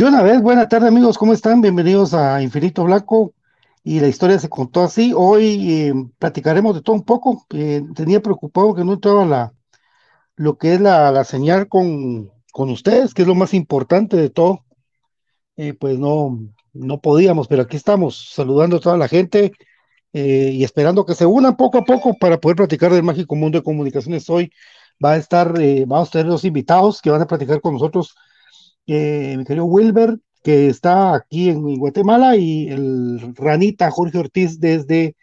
De una vez, buena tarde amigos, ¿cómo están? Bienvenidos a Infinito Blanco y la historia se contó así. Hoy eh, platicaremos de todo un poco. Eh, tenía preocupado que no entraba la, lo que es la, la señal con, con, ustedes, que es lo más importante de todo. Eh, pues no, no podíamos, pero aquí estamos saludando a toda la gente y esperando que se unan poco a poco para poder platicar del mágico mundo de comunicaciones. Hoy va a estar, vamos a tener dos invitados que van a platicar con nosotros mi querido Wilber, que está aquí en, Guatemala, y el Ranita Jorge Ortiz desde,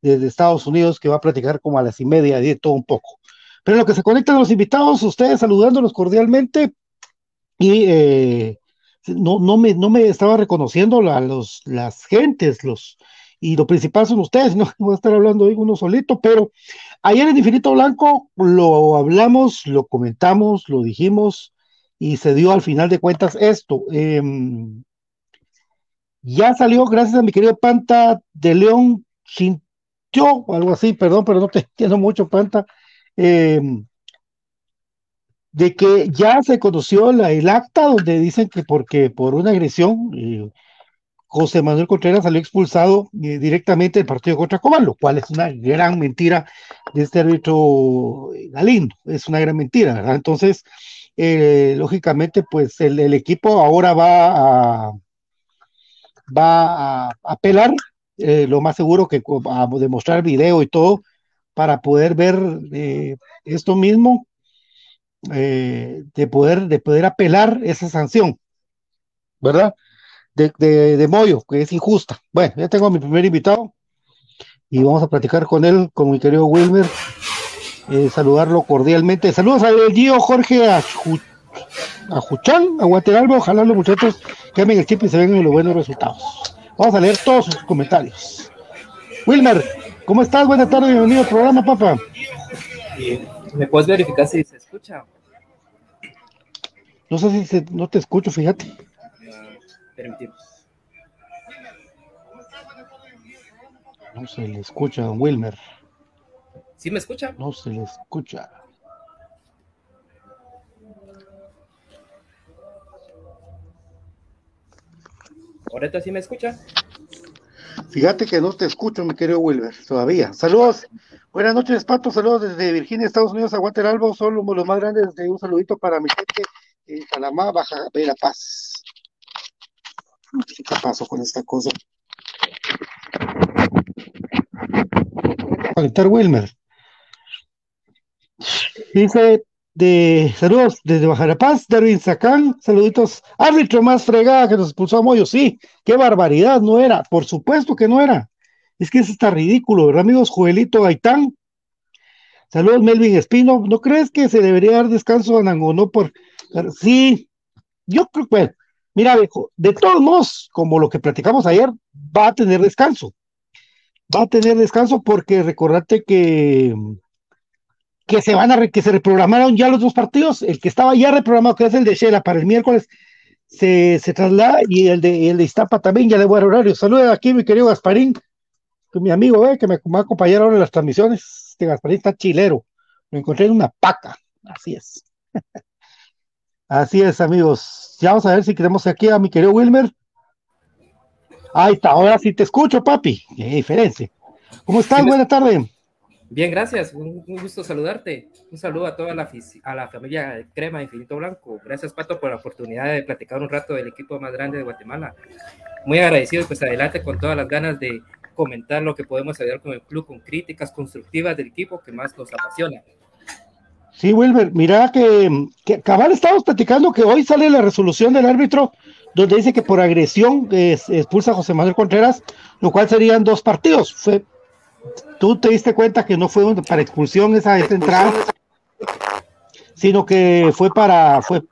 desde Estados Unidos, que va a platicar como a las y media de todo un poco. Pero lo que se conectan los invitados, ustedes saludándolos cordialmente, y eh, no, no, me, no me estaba reconociendo la, los, las gentes, los, y lo principal son ustedes, no voy a estar hablando hoy uno solito, pero ayer en Infinito Blanco lo hablamos, lo comentamos, lo dijimos, y se dio al final de cuentas esto. Em, ya salió, gracias a mi querido Panta de León Chincho, algo así, perdón, pero no te entiendo mucho, Panta, em, de que ya se conoció la, el acta donde dicen que porque por una agresión, eh, José Manuel Contreras salió expulsado eh, directamente del partido contra Cobán, lo cual es una gran mentira de este árbitro Galindo, es una gran mentira, ¿verdad? Entonces, eh, lógicamente, pues el, equipo ahora va a, va a apelar, eh, lo más seguro que a demostrar video y todo, para poder ver eh, esto mismo, de, poder, de poder apelar esa sanción, ¿verdad? De, de, de Moyo, que es injusta. Bueno, ya tengo a mi primer invitado y vamos a platicar con él, con mi querido Wilmer. Eh, saludarlo cordialmente. Saludos a Gio Jorge a, a Juchán, a Guateralbo. Ojalá los muchachos cambien el chip y se vengan los buenos resultados. Vamos a leer todos sus comentarios. Wilmer, ¿cómo estás? Buenas tardes, bienvenido al programa, papá. ¿Me puedes verificar si se escucha? No sé si se, no te escucho, fíjate. No se le escucha, don Wilmer. ¿Sí me escucha? No se le escucha. ¿Ahorita sí me escucha? Fíjate que no te escucho, mi querido Wilber, todavía. Saludos. Buenas noches, Pato. Saludos desde Virginia, Estados Unidos, a Guatemala. Son los más grandes. Un saludito para mi gente en Panamá, Baja Verapaz. ¿Qué pasó con esta cosa? Conectar Wilmer. Dice de saludos desde Bajarapaz, Darwin Sacán, saluditos, árbitro más fregada que nos expulsó a Moyo, sí, qué barbaridad, no era, por supuesto que no era, es que eso está ridículo, ¿verdad, amigos? Joelito Gaitán, saludos Melvin Espino, ¿no crees que se debería dar descanso a Nangonó por, sí, yo creo que, mira, de todos modos, como lo que platicamos ayer, va a tener descanso, va a tener descanso porque recordate que que se van a que se reprogramaron ya los dos partidos, el que estaba ya reprogramado, que es el de Shela para el miércoles, se, se traslada y el de, el de Iztapa también ya de buen horario. Saludos aquí mi querido Gasparín, mi amigo eh, que me va a acompañar ahora en las transmisiones. Este Gasparín está chilero, lo encontré en una paca, así es. así es, amigos. Ya vamos a ver si queremos aquí a mi querido Wilmer. Ahí está, ahora sí te escucho, papi. Qué diferencia. ¿Cómo estás? Buenas tardes. Bien, gracias. Un, gusto saludarte. Un saludo a toda la, a la familia Crema Infinito Blanco. Gracias, Pato, por la oportunidad de platicar un rato del equipo más grande de Guatemala. Muy agradecido, pues adelante con todas las ganas de comentar lo que podemos ayudar con el club, con críticas constructivas del equipo que más nos apasiona. Sí, Wilber, mira que, que cabal estamos platicando que hoy sale la resolución del árbitro donde dice que por agresión expulsa a José Manuel Contreras, lo cual serían dos partidos. Fue tú te diste cuenta que no fue para expulsión esa, entrada, sino que fue para, fue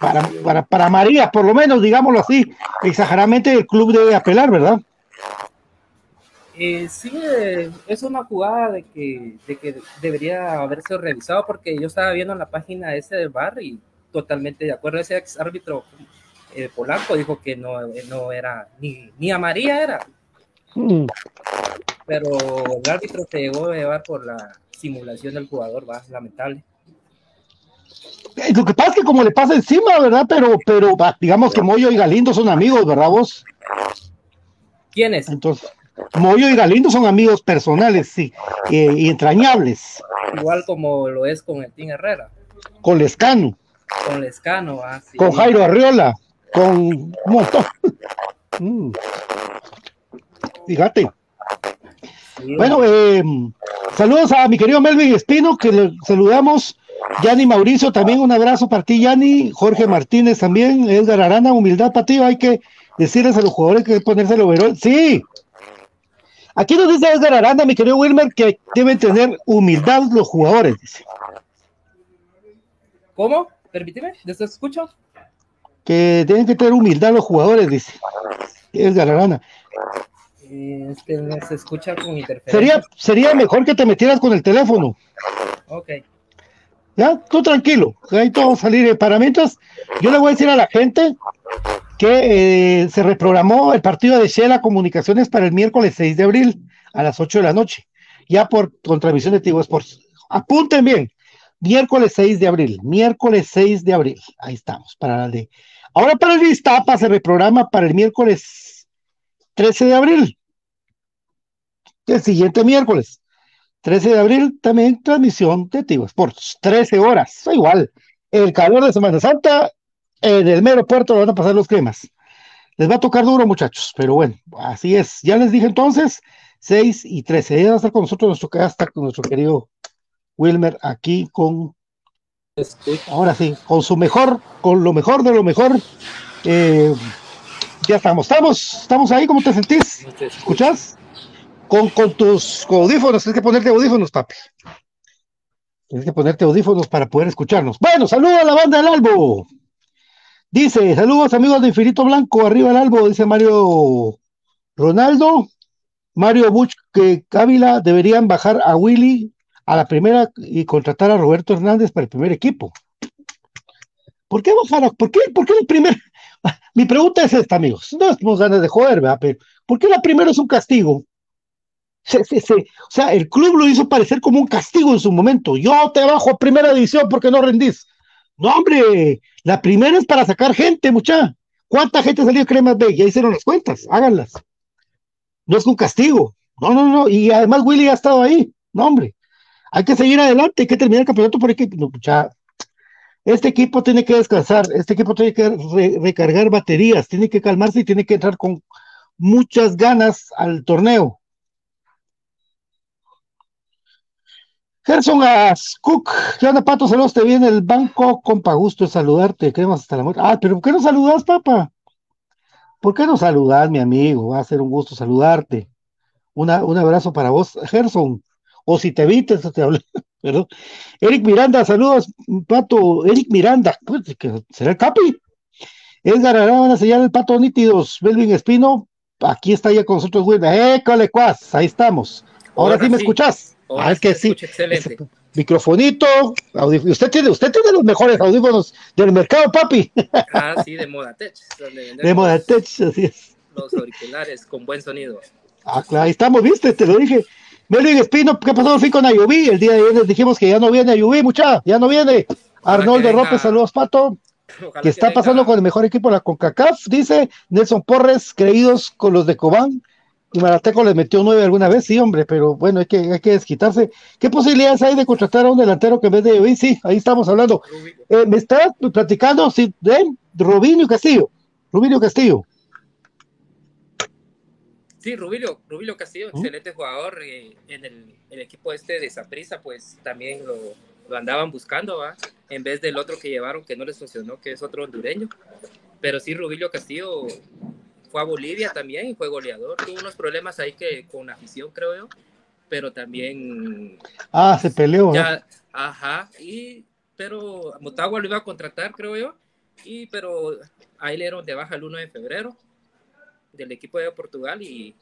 para, para, María, por lo menos, digámoslo así, exageradamente el club debe apelar, ¿verdad? Eh, sí, eh, es una jugada de que, que debería haberse revisado porque yo estaba viendo en la página ese del bar y totalmente de acuerdo. Ese ex árbitro eh, dijo que no, no era ni, ni a María era. Mm pero el árbitro se llegó a llevar por la simulación del jugador, va, lamentable. Eh, lo que pasa es que como le pasa encima, ¿verdad? Pero, pero digamos que Moyo y Galindo son amigos, ¿verdad vos? ¿Quiénes? Entonces, Moyo y Galindo son amigos personales, sí, y entrañables. Igual como lo es con el Team Herrera. Con Lescano. Con Lescano, ah, Con Jairo Arriola, con un montón. Mm. Fíjate. bueno, eh, saludos a mi querido Melvin Espino, que le saludamos. Yanni Mauricio, también un abrazo para ti, Yanni. Jorge Martínez también. Edgar Arana, humildad para ti. Hay que decirles a los jugadores que ponerse el overall. Sí. Aquí nos dice Edgar Aranda, mi querido Wilmer, que deben tener humildad los jugadores, dice. ¿Cómo? Permíteme, ¿te escucho? Que deben que tener humildad los jugadores, dice. Edgar Aranda. Es que se escucha con interferencia. Sería, sería mejor que te metieras con el teléfono. Ok. Ya, tú tranquilo, ahí todo va a salir. Para mientras, yo le voy a decir a la gente que eh, se reprogramó el partido de Shela Comunicaciones para el miércoles 6 de abril a las 8 de la noche, ya por transmisión de Tigo Sports. Apunten bien, miércoles 6 de abril, miércoles 6 de abril, ahí estamos, para la de... Ahora para el Vistapa se reprograma para el miércoles 13 de abril, el siguiente miércoles, 13 de abril, también transmisión de Tigo Sports, 13 horas, igual, el calor de Semana Santa en el mero puerto van a pasar los cremas. Les va a tocar duro, muchachos, pero bueno, así es. Ya les dije entonces, 6 y 13. Ya va a estar con nosotros nuestro, con nuestro querido Wilmer aquí con. Ahora sí, con su mejor, con lo mejor de lo mejor. Eh, ya estamos, estamos, estamos ahí, ¿cómo te sentís? ¿Escuchas? Con, con tus audífonos, tienes que ponerte audífonos, papi. Tienes que ponerte audífonos para poder escucharnos. Bueno, saludo a la banda del Albo. Dice, saludos amigos de Infinito Blanco, arriba el albo, dice Mario Ronaldo. Mario Buch que Cávila deberían bajar a Willy a la primera y contratar a Roberto Hernández para el primer equipo. ¿Por qué bajar? ¿Por qué, por qué el primer? Mi pregunta es esta, amigos. No tenemos ganas de joder, ¿verdad? Pero ¿por qué la primera es un castigo? O sea, el club lo hizo parecer como un castigo en su momento. Yo te bajo a primera división porque no rendís. No, hombre, la primera es para sacar gente, mucha. ¿Cuánta gente salió de Cremas B? Ya hicieron las cuentas, háganlas. No es un castigo. No, no, no. Y además Willy ha estado ahí. No, hombre. Hay que seguir adelante, hay que terminar el campeonato por equipo. No, mucha. Este equipo tiene que descansar, este equipo tiene que recargar baterías, tiene que calmarse y tiene que entrar con muchas ganas al torneo. Gerson Cook, ¿qué onda, Pato? Saludos, te viene el banco, compa, gusto de saludarte, queremos hasta la muerte. Ah, pero ¿por qué no saludas, papá? ¿Por qué no saludas, mi amigo? Va a ser un gusto saludarte. Una, un abrazo para vos, Gerson. O si te viste, te hablé, perdón. Eric Miranda, saludos, Pato. Eric Miranda, pues, ¿será el Capi? Edgar Arana, señal el Pato Nítidos. Melvin Espino, aquí está ya con nosotros, güey. ¡École, cuas! Ahí estamos. Ahora, sí me escuchás ah, es que sí. Excelente. Microfonito, usted tiene, usted tiene los mejores audífonos del mercado, papi. Ah, sí, de Modatech. De Modatech, así es. Los auriculares con buen sonido. Ah, claro, ahí estamos, viste, te lo dije. Melvin Espino, ¿qué pasó fin con Ayubí? El día de ayer dijimos que ya no viene Ayubí, mucha, ya no viene. Arnoldo López, saludos, Pato. ¿Qué está pasando con el mejor equipo de la CONCACAF? Dice Nelson Porres, creídos con los de Cobán. Y Marateco le metió nueve alguna vez, sí, hombre, pero bueno, hay que, hay que desquitarse. ¿Qué posibilidades hay de contratar a un delantero que en vez de hoy? Sí, ahí estamos hablando. Eh, me está platicando sí, de Rubinio Castillo. Rubinio Castillo. Sí, Rubilio, Rubilio Castillo, excelente jugador. Eh, en el, equipo este de Zaprisa, pues también lo, lo andaban buscando, ¿va? En vez del otro que llevaron que no les funcionó, que es otro hondureño. Pero sí, Rubilio Castillo fue a Bolivia también y fue goleador. Tuvo unos problemas ahí que con afición, creo yo, pero también. Ah, se peleó. Ya, Ajá, y, pero Motagua lo iba a contratar, creo yo, y pero ahí le dieron de baja el 1 de febrero del equipo de Portugal y,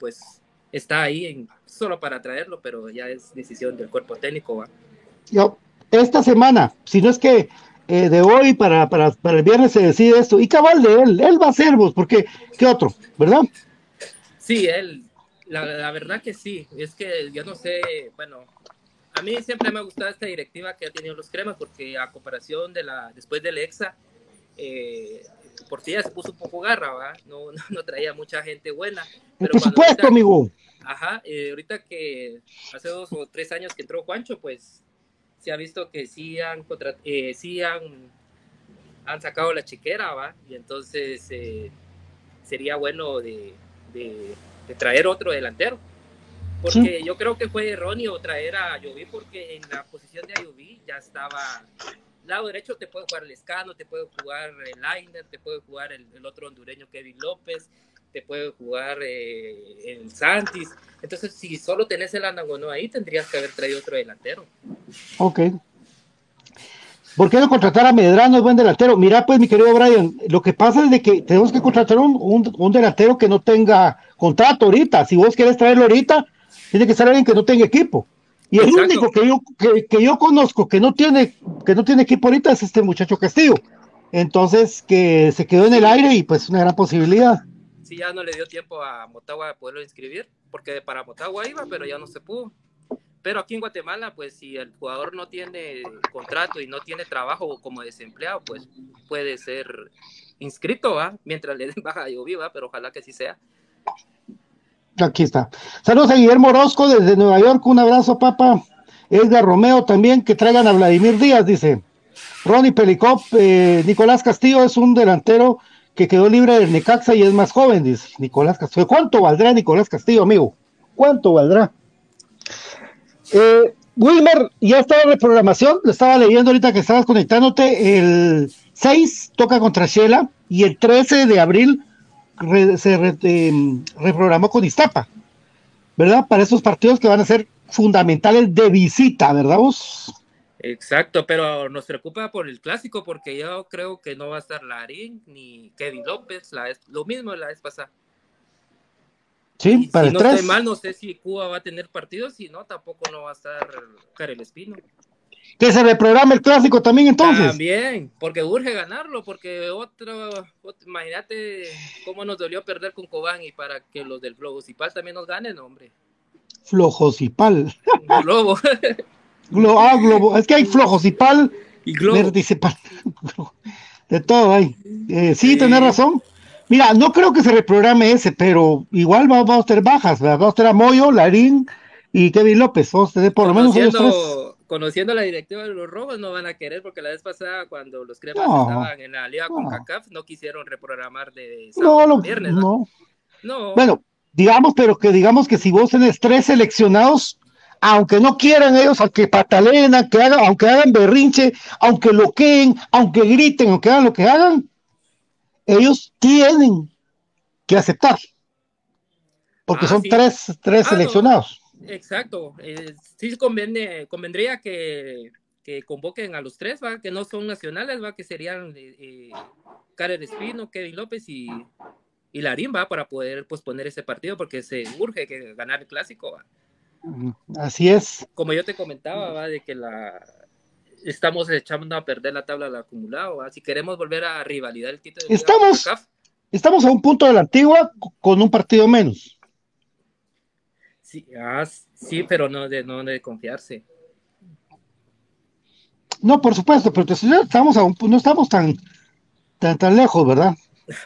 pues está ahí en, solo para traerlo, pero ya es decisión del cuerpo técnico. ¿va? Yo, esta semana, si no es que eh, de hoy para, para, para, el viernes se decide esto. Y cabal de él, él va a ser vos, porque ¿qué otro? ¿Verdad? Sí, él, la, la, verdad que sí. Es que yo no sé, bueno, a mí siempre me ha gustado esta directiva que ha tenido los cremas, porque a comparación de la después del EXA, eh, Portilla se puso un poco garra, ¿va? No, no, traía mucha gente buena. Pero Por supuesto, amigo. Ajá, eh, ahorita que hace dos o tres años que entró Juancho, pues se ha visto que sí han, eh, sí han, han sacado la chiquera, ¿va? Y entonces eh, sería bueno de, de, traer otro delantero. Porque yo creo que fue erróneo traer a Ayoví porque en la posición de Ayoví ya estaba lado derecho te puede jugar el Escano, te puede jugar el Liner, te puede jugar el, otro hondureño Kevin López, te puede jugar eh, el Santis. Entonces, si solo tenés el Andagono ahí, tendrías que haber traído otro delantero. Ok. ¿Por qué no contratar a Medrano, es buen delantero? Mira, pues, mi querido Brian, lo que pasa es de que tenemos que contratar un, un, delantero que no tenga contrato ahorita. Si vos querés traerlo ahorita, tiene que ser alguien que no tenga equipo. Y el único que yo, que, yo conozco que no tiene, que no tiene equipo ahorita es este muchacho Castillo. Entonces, que se quedó en el aire y pues una gran posibilidad. Sí, ya no le dio tiempo a Motagua de poderlo inscribir, porque para Motagua iba, pero ya no se pudo. Pero aquí en Guatemala, pues si el jugador no tiene contrato y no tiene trabajo como desempleado, pues puede ser inscrito, ¿va? Mientras le den baja yo viva, pero ojalá que sí sea. Aquí está. Saludos a Guillermo Orozco desde Nueva York. Un abrazo, papá. Edgar Romeo también, que traigan a Vladimir Díaz, dice. Ronnie Pelicop, eh, Nicolás Castillo es un delantero que quedó libre del Necaxa y es más joven, dice Nicolás Castillo. ¿Cuánto valdrá Nicolás Castillo, amigo? ¿Cuánto valdrá? Eh, Wilmer, ya está en reprogramación, lo estaba leyendo ahorita que estabas conectándote. El 6 toca contra Shela y el 13 de abril se em, reprogramó con Iztapa, ¿verdad? Para esos partidos que van a ser fundamentales de visita, ¿verdad vos? Exacto, pero nos preocupa por el clásico porque yo creo que no va a estar Larín ni Kevin López, la, lo mismo la vez pasada. Sí, para si el no mal, no sé si Cuba va a tener partidos, si no, tampoco no va a estar Karel Espino. Que se reprograme el clásico también entonces. También, porque urge ganarlo, porque otro, imagínate cómo nos dolió perder con Cobán y para que los del Flojocipal también nos ganen, hombre. Flojocipal. Globo. ah, globo. Es que hay Flojocipal y Globo. De todo hay. Eh, sí, tenés razón. Mira, no creo que se reprograme ese, pero igual vamos, a tener bajas, vamos a tener a Moyo, Larín y Kevin López. Vamos a tener por lo menos ellos tres conociendo la directiva de los rojos, no van a querer, porque la vez pasada, cuando los cremas estaban en la liga con CACAF, no quisieron reprogramar de no, viernes. No. no. Bueno, digamos, pero que digamos que si vos tenés tres seleccionados, aunque no quieran ellos, aunque pataleen, que hagan, aunque hagan berrinche, aunque loqueen, aunque griten, aunque hagan lo que hagan, ellos tienen que aceptar. Porque ah, son tres, tres ah, seleccionados. Exacto. Eh, sí conviene, convendría que, que, convoquen a los tres, ¿va? que no son nacionales, ¿va? que serían eh, eh Espino, Kevin López y, y Larín, ¿va? para poder posponer ese partido, porque se urge que ganar el clásico. ¿va? Así es. Como yo te comentaba, ¿va? de que la estamos echando a perder la tabla del acumulado. ¿va? Si queremos volver a rivalidad el título estamos, estamos a un punto de la antigua con un partido menos. Sí, ah, sí pero no de, no de confiarse. No, por supuesto, pero estamos a no estamos tan, tan, tan lejos, ¿verdad?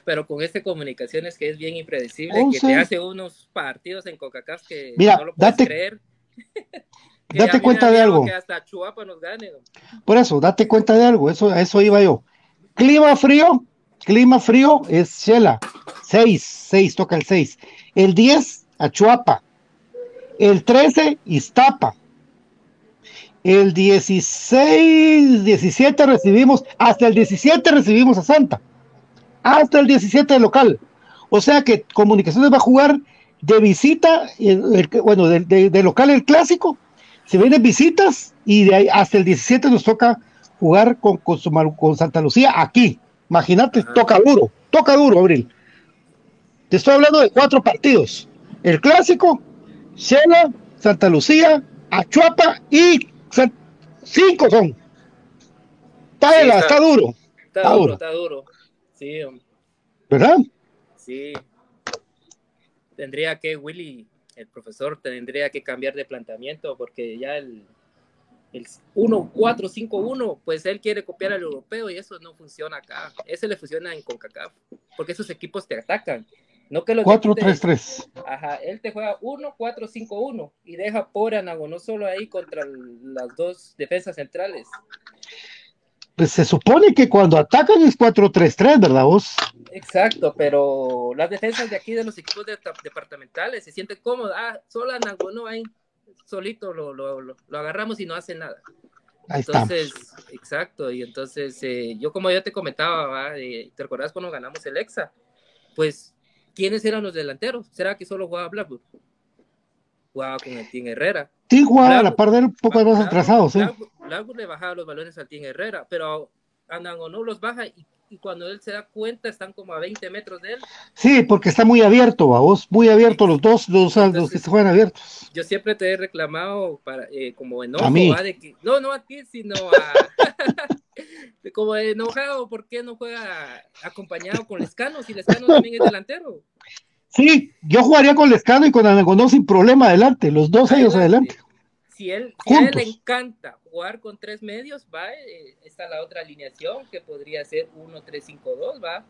Pero con este comunicaciones que es bien impredecible, que te hace unos partidos en Coca-Cola que no lo puedes date, creer. date cuenta de algo. Que hasta Chuapa nos gane. Por eso, date cuenta de algo, eso, a eso iba yo. Clima frío, clima frío es Shela, 6, 6, toca el 6. El 10, a Chuapa. El 13, Iztapa. El 16, 17 recibimos, hasta el 17 recibimos a Santa. Hasta el 17 de local. O sea que Comunicaciones va a jugar de visita, bueno, de, local el clásico. Se vienen visitas y de ahí hasta el 17 nos toca jugar con, con, con Santa Lucía aquí. Imagínate, toca duro, toca duro, Abril. Te estoy hablando de cuatro partidos. El clásico, Shela, Santa Lucía, Achuapa y cinco son. Está, está, duro. Está, duro, está duro. Sí, ¿Verdad? Sí. Tendría que, Willy, el profesor, tendría que cambiar de planteamiento porque ya el, el 1-4-5-1, pues él quiere copiar al europeo y eso no funciona acá. Ese le funciona en CONCACAF, porque esos equipos te atacan. No que 4-3-3. Ajá, él te juega 1-4-5-1 y deja por Anago, no solo ahí contra las dos defensas centrales. Pues se supone que cuando atacan es 4-3-3, ¿verdad vos? Exacto, pero las defensas de aquí de los equipos departamentales se sienten cómodas. Ah, solo Anago no hay solito lo, lo, lo, agarramos y no hace nada. Ahí entonces, exacto, y entonces eh, yo como ya te comentaba, ¿te recordás cuando ganamos el EXA? Pues, ¿quiénes eran los delanteros? ¿Será que solo jugaba Blackwood? Jugaba con el Team Herrera. Sí, jugaba a la par de un poco más atrasado, sí. Blackwood, le bajaba los balones al Team Herrera, pero no los baja y y cuando él se da cuenta están como a 20 metros de él. Sí, porque está muy abierto, a vos, muy abierto los dos, los, los que se juegan abiertos. Yo siempre te he reclamado para, eh, como enojo, De que, no, no a ti, sino a... como enojado, ¿por qué no juega acompañado con Lescano si Lescano también es delantero? Sí, yo jugaría con Lescano y con Anagonó sin problema adelante, los dos ellos adelante. Si él, si a él le encanta jugar con tres medios, va, eh, está la otra alineación que podría ser 1-3-5-2, va.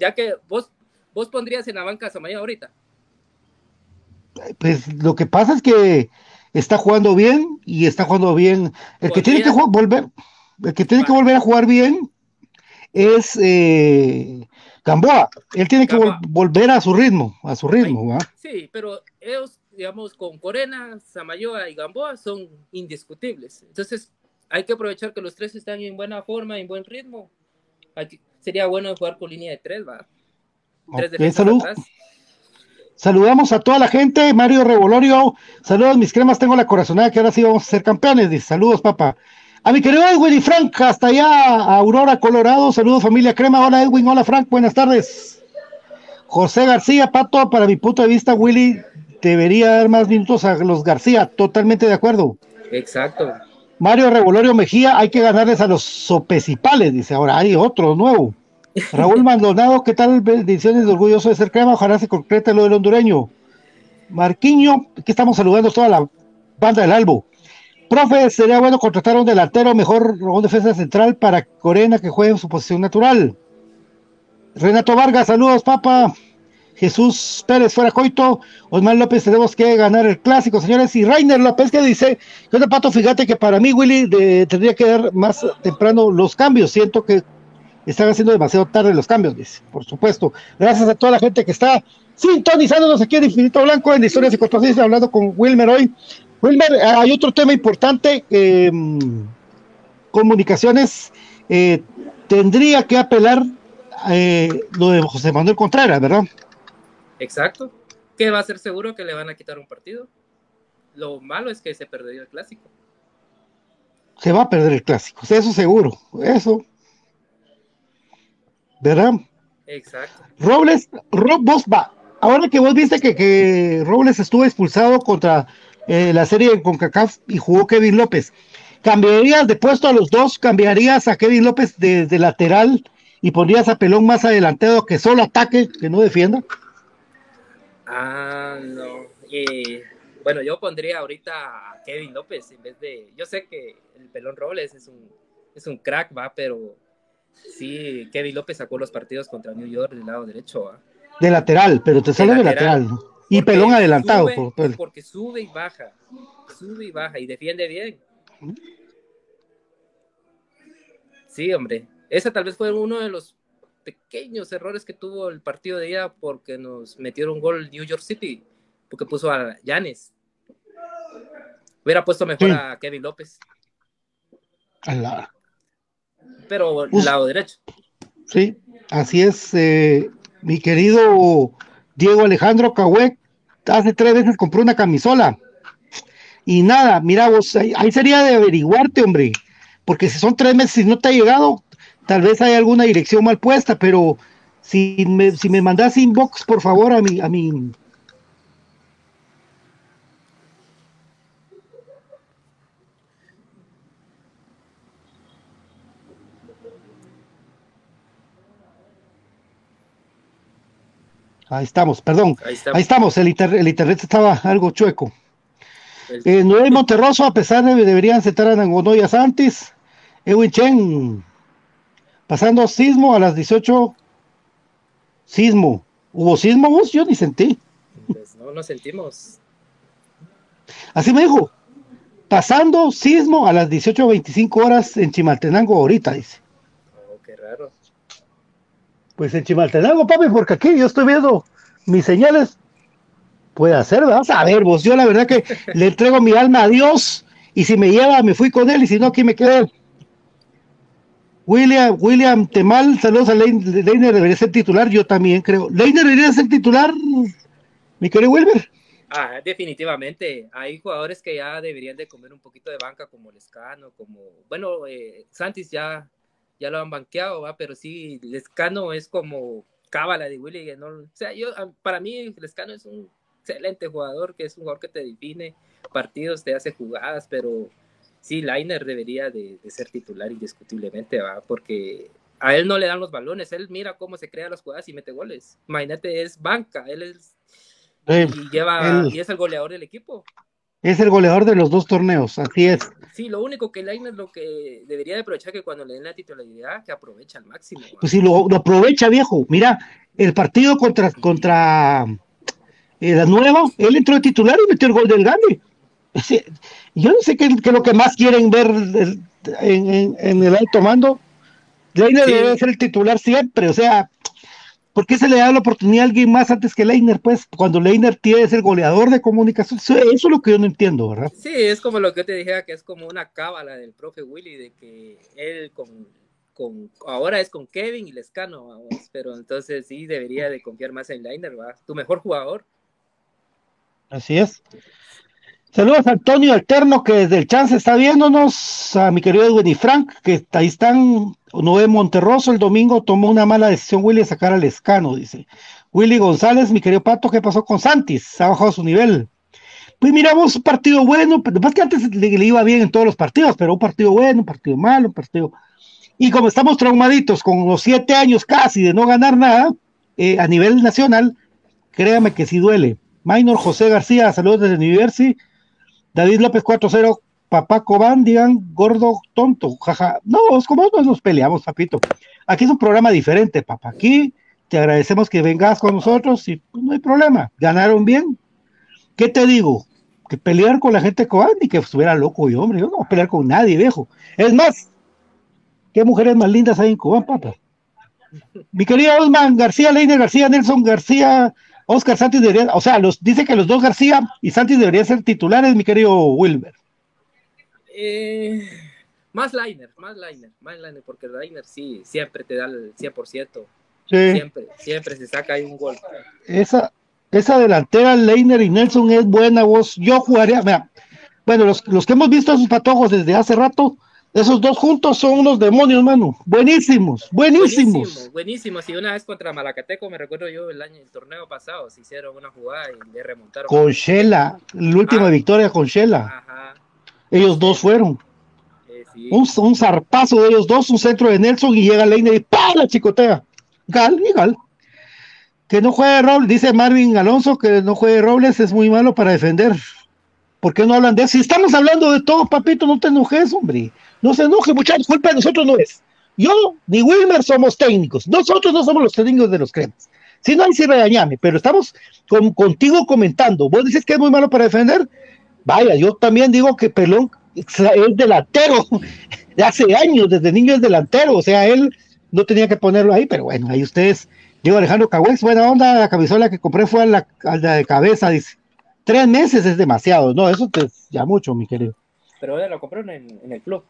Ya que vos, vos pondrías en la banca a Samayo ahorita. Pues lo que pasa es que está jugando bien y está jugando bien. El que tiene que volver, el que tiene que volver a jugar bien es eh, Gamboa. Él tiene que volver a su ritmo, a su ritmo, ¿va? Sí, pero ellos digamos, con Corena, Samayoa y Gamboa son indiscutibles. Entonces, hay que aprovechar que los tres están en buena forma, en buen ritmo. sería bueno jugar con línea de tres, ¿va? Tres Saludamos a toda la gente, Mario Revolorio, saludos mis cremas, tengo la corazonada que ahora sí vamos a ser campeones, dice, saludos papá. A mi querido Edwin y Frank, hasta allá, Aurora, Colorado, saludos familia crema, hola Edwin, hola Frank, buenas tardes. José García, Pato, para mi punto de vista, Willy debería dar más minutos a los García, totalmente de acuerdo. Exacto. Mario Revolorio Mejía, hay que ganarles a los sopecipales, dice ahora, hay otro nuevo. Raúl Maldonado, ¿qué tal? Bendiciones, orgulloso de ser crema, ojalá se concrete lo del hondureño. Marquiño, que estamos saludando toda la banda del Albo. Profe, sería bueno contratar a un delantero mejor, un defensa central para Corena que juegue en su posición natural. Renato Vargas, saludos, papá. Jesús Pérez fuera coito, Osmar López tenemos que ganar el clásico, señores, y Rainer López que dice, yo de pato, fíjate que para mí Willy tendría que dar más temprano los cambios, siento que están haciendo demasiado tarde los cambios, dice, por supuesto, gracias a toda la gente que está sintonizándonos aquí en Infinito Blanco en Historias y hablando con Wilmer hoy. Wilmer, hay otro tema importante, em, comunicaciones, eh, tendría que apelar eh, lo de José Manuel Contreras, ¿verdad? Exacto. ¿Qué va a ser seguro que le van a quitar un partido? Lo malo es que se perdió el clásico. Se va a perder el clásico, eso seguro. Eso. ¿Verdad? Exacto. Robles, Rob, vos va. Ahora que vos viste que, Robles estuvo expulsado contra eh, la serie con CONCACAF y jugó Kevin López, ¿cambiarías de puesto a los dos? ¿Cambiarías a Kevin López de, de lateral y pondrías a Pelón más adelantado que solo ataque, que no defienda? Ah, no. Y bueno, yo pondría ahorita a Kevin López en vez de. Yo sé que el Pelón Robles es un, es un crack, va, pero sí, Kevin López sacó los partidos contra New York del lado derecho, va. De lateral, pero te sale de lateral. Y Pelón adelantado. porque sube y baja. Sube y baja y defiende bien. Sí, hombre. Ese tal vez fue uno de los pequeños errores que tuvo el partido de ida porque nos metieron un gol New York City, porque puso a Yanes. Hubiera puesto mejor a Kevin López. Pero lado derecho. Sí, así es, eh, mi querido Diego Alejandro Cahuec, hace tres veces compró una camisola. Y nada, mira vos, ahí, ahí sería de averiguarte, hombre, porque si son tres meses y no te ha llegado, tal vez hay alguna dirección mal puesta, pero si me, si me mandas inbox, por favor, a mi, a mi. Ahí estamos, perdón. Ahí estamos, El, el internet estaba algo chueco. Eh, Noé Monterroso, a pesar de deberían sentar a Nangono y a Santis. Edwin Chen, pasando sismo a las 18. Sismo. ¿Hubo sismo vos? Yo ni sentí. Pues no, no sentimos. Así me dijo. Pasando sismo a las 18.25 horas en Chimaltenango ahorita, dice. Oh, qué raro. Pues en Chimaltenango, papi, porque aquí yo estoy viendo mis señales. Puede hacer, vamos a ver, vos. Yo la verdad que le entrego mi alma a Dios y si me lleva, me fui con él y si no, aquí me quedé. William, William Temal, saludos a Leiner, debería ser titular, yo también creo. Leiner debería ser titular, mi querido Wilber. Ah, definitivamente. Hay jugadores que ya deberían de comer un poquito de banca, como Lescano, como, bueno, eh, Santis ya, ya lo han banqueado, ¿va? pero sí, Lescano es como cábala de Willy. O sea, yo, para mí, Lescano es un excelente jugador, que es un jugador que te define partidos, te hace jugadas, pero sí, Liner debería de, ser titular indiscutiblemente, ¿va? porque a él no le dan los balones, él mira cómo se crean las jugadas y mete goles. Imagínate, es banca, él es y, lleva, y es el goleador del equipo. Es el goleador de los dos torneos, así es. Sí, lo único que Lainez lo que debería de aprovechar que cuando le den la titularidad, que aprovecha al máximo. Pues sí, lo, aprovecha, viejo. Mira, el partido contra, contra eh, la nueva, él entró de titular y metió el gol del Gane. Yo no sé qué, es lo que más quieren ver en, el alto mando. Leiner debe ser el titular siempre, o sea, ¿Por qué se le da la oportunidad a alguien más antes que Leiner? Pues cuando Leiner tiene el goleador de comunicación, eso, es lo que yo no entiendo, ¿verdad? Sí, es como lo que yo te dije, que es como una cábala del profe Willy, de que él con, con ahora es con Kevin y Lescano, vamos, pero entonces sí debería de confiar más en Leiner, ¿va? Tu mejor jugador. Así es. Saludos a Antonio Alterno, que desde el chance está viéndonos, a mi querido Edwin y Frank, que ahí están Noé Monterroso el domingo tomó una mala decisión Willy de sacar al escano, dice. Willy González, mi querido Pato, ¿qué pasó con Santis? Ha bajado su nivel. Pues miramos un partido bueno, más que antes le, iba bien en todos los partidos, pero un partido bueno, un partido malo, un partido... Y como estamos traumaditos con los siete años casi de no ganar nada eh, a nivel nacional, créame que sí duele. Minor José García, saludos desde New Jersey. David López 4-0, papá Cobán, digan gordo tonto, jaja. No, es como no nos peleamos, papito. Aquí es un programa diferente, papá. Aquí te agradecemos que vengas con nosotros y pues, no hay problema. Ganaron bien. ¿Qué te digo? Que pelear con la gente Cobán y que estuviera loco y hombre, yo no voy a pelear con nadie, viejo. Es más, ¿qué mujeres más lindas hay en Cobán, papá? Mi querido Osman García, Leiner García, Nelson García, Oscar Santos debería, o sea, los, dice que los dos García y Santos deberían ser titulares, mi querido Wilber. Eh, más liner, más liner, más liner, porque liner sí, siempre te da el 100%. Siempre, siempre se saca ahí un gol. Esa, esa delantera, Leiner y Nelson, es buena voz. Yo jugaría, mira, bueno, los, los que hemos visto esos patojos desde hace rato, esos dos juntos son unos demonios, mano. Buenísimos, buenísimos. Buenísimos. Y una vez contra Malacateco, me recuerdo yo el año, el torneo pasado, se hicieron una jugada y le remontaron. Con Shela, la última ah. victoria con Shela. Ajá. Ellos dos fueron. Eh, un, zarpazo de ellos dos, un centro de Nelson y llega Leiner y ¡pam! la chicotea. Gal y Gal. Que no juegue Robles, dice Marvin Alonso que no juegue Robles es muy malo para defender. ¿Por qué no hablan de eso? Si estamos hablando de todo, papito, no te enojes, hombre. No se enoje, muchachos, culpa de nosotros no es. Yo ni Wilmer somos técnicos. Nosotros no somos los técnicos de los cremas. Si no, ahí sí regañame, pero estamos contigo comentando. Vos dices que es muy malo para defender. Vaya, yo también digo que Pelón es delantero de hace años, desde niño es delantero, o sea, él no tenía que ponerlo ahí, pero bueno, ahí ustedes, digo Alejandro Cagüez, buena onda, la camisola que compré fue a la, de cabeza, dice, tres meses es demasiado, no, eso es ya mucho, mi querido. Pero él lo compró en, el club.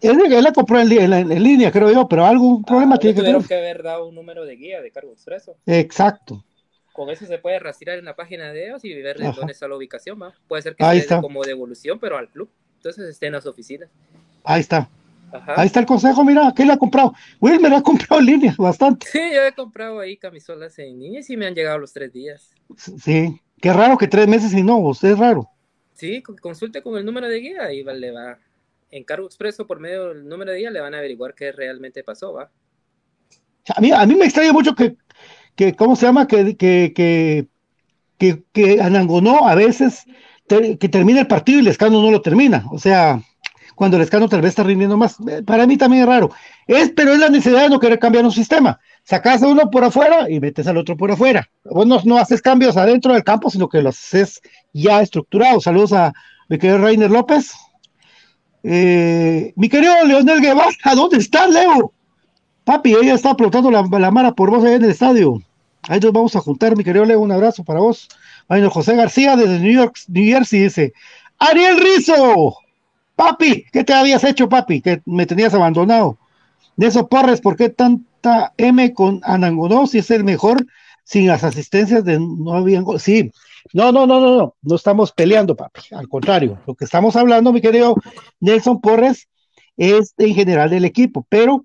Él, la compró en, en, línea, creo yo, pero algún problema ah, tiene que tener. que haber dado un número de guía de cargo expreso. Exacto con eso se puede rastrear en la página de ellos y ver dónde está la ubicación, ¿va? Puede ser que Ahí sea como devolución, pero al club. Entonces esté en las oficinas. Ahí está. Ahí está el consejo, mira, ¿qué le ha comprado? Wilmer ha comprado en línea bastante. Sí, yo he comprado ahí camisolas en línea y me han llegado los tres días. Sí, qué raro que tres meses y no, es raro. Sí, consulte con el número de guía y le va. En cargo expreso por medio del número de guía le van a averiguar qué realmente pasó, ¿va? A mí, a mí me extraña mucho que que, ¿cómo se llama? Que, que, que, que, Anangonó a veces que termine el partido y Lescano no lo termina. O sea, cuando el Lescano tal vez está rindiendo más. Eh, para mí también es raro. Es, pero es la necesidad de no querer cambiar un sistema. Sacas a uno por afuera y metes al otro por afuera. Vos no, haces cambios adentro del campo, sino que los haces ya estructurados. Saludos a mi querido Rainer López. Eh, mi querido Leonel Guevara, ¿dónde estás, Leo? Papi, ella está aplotando la, la mara por vos allá en el estadio. Ahí nos vamos a juntar, mi querido Leo, un abrazo para vos. Bueno, José García desde New York, New Jersey dice, Ariel Rizo, papi, ¿qué te habías hecho, papi? Que me tenías abandonado. De eso, Porres, ¿por qué tanta M con Anangonó si es el mejor sin las asistencias de no habían Sí, no, no, no, no, no, no estamos peleando, papi. Al contrario, lo que estamos hablando, mi querido Nelson Porres, es en general del equipo, pero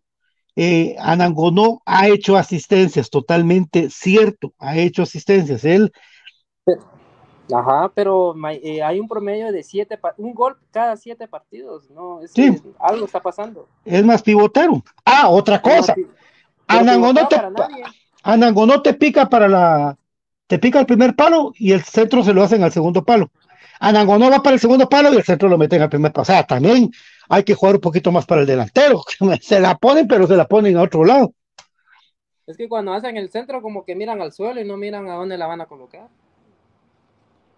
eh, Anangonó ha hecho asistencias, totalmente cierto, ha hecho asistencias. Él. Ajá, pero eh, hay un promedio de siete, un gol cada siete partidos, ¿no? Es sí. algo está pasando. Es más pivotero. Ah, otra cosa. Anangonó te, Anangonó te pica para la. Te pica el primer palo y el centro se lo hacen al segundo palo. Anangonó va para el segundo palo y el centro lo meten al primer palo. O sea, también hay que jugar un poquito más para el delantero. Se la ponen, pero se la ponen a otro lado. Es que cuando hacen el centro, como que miran al suelo y no miran a dónde la van a colocar.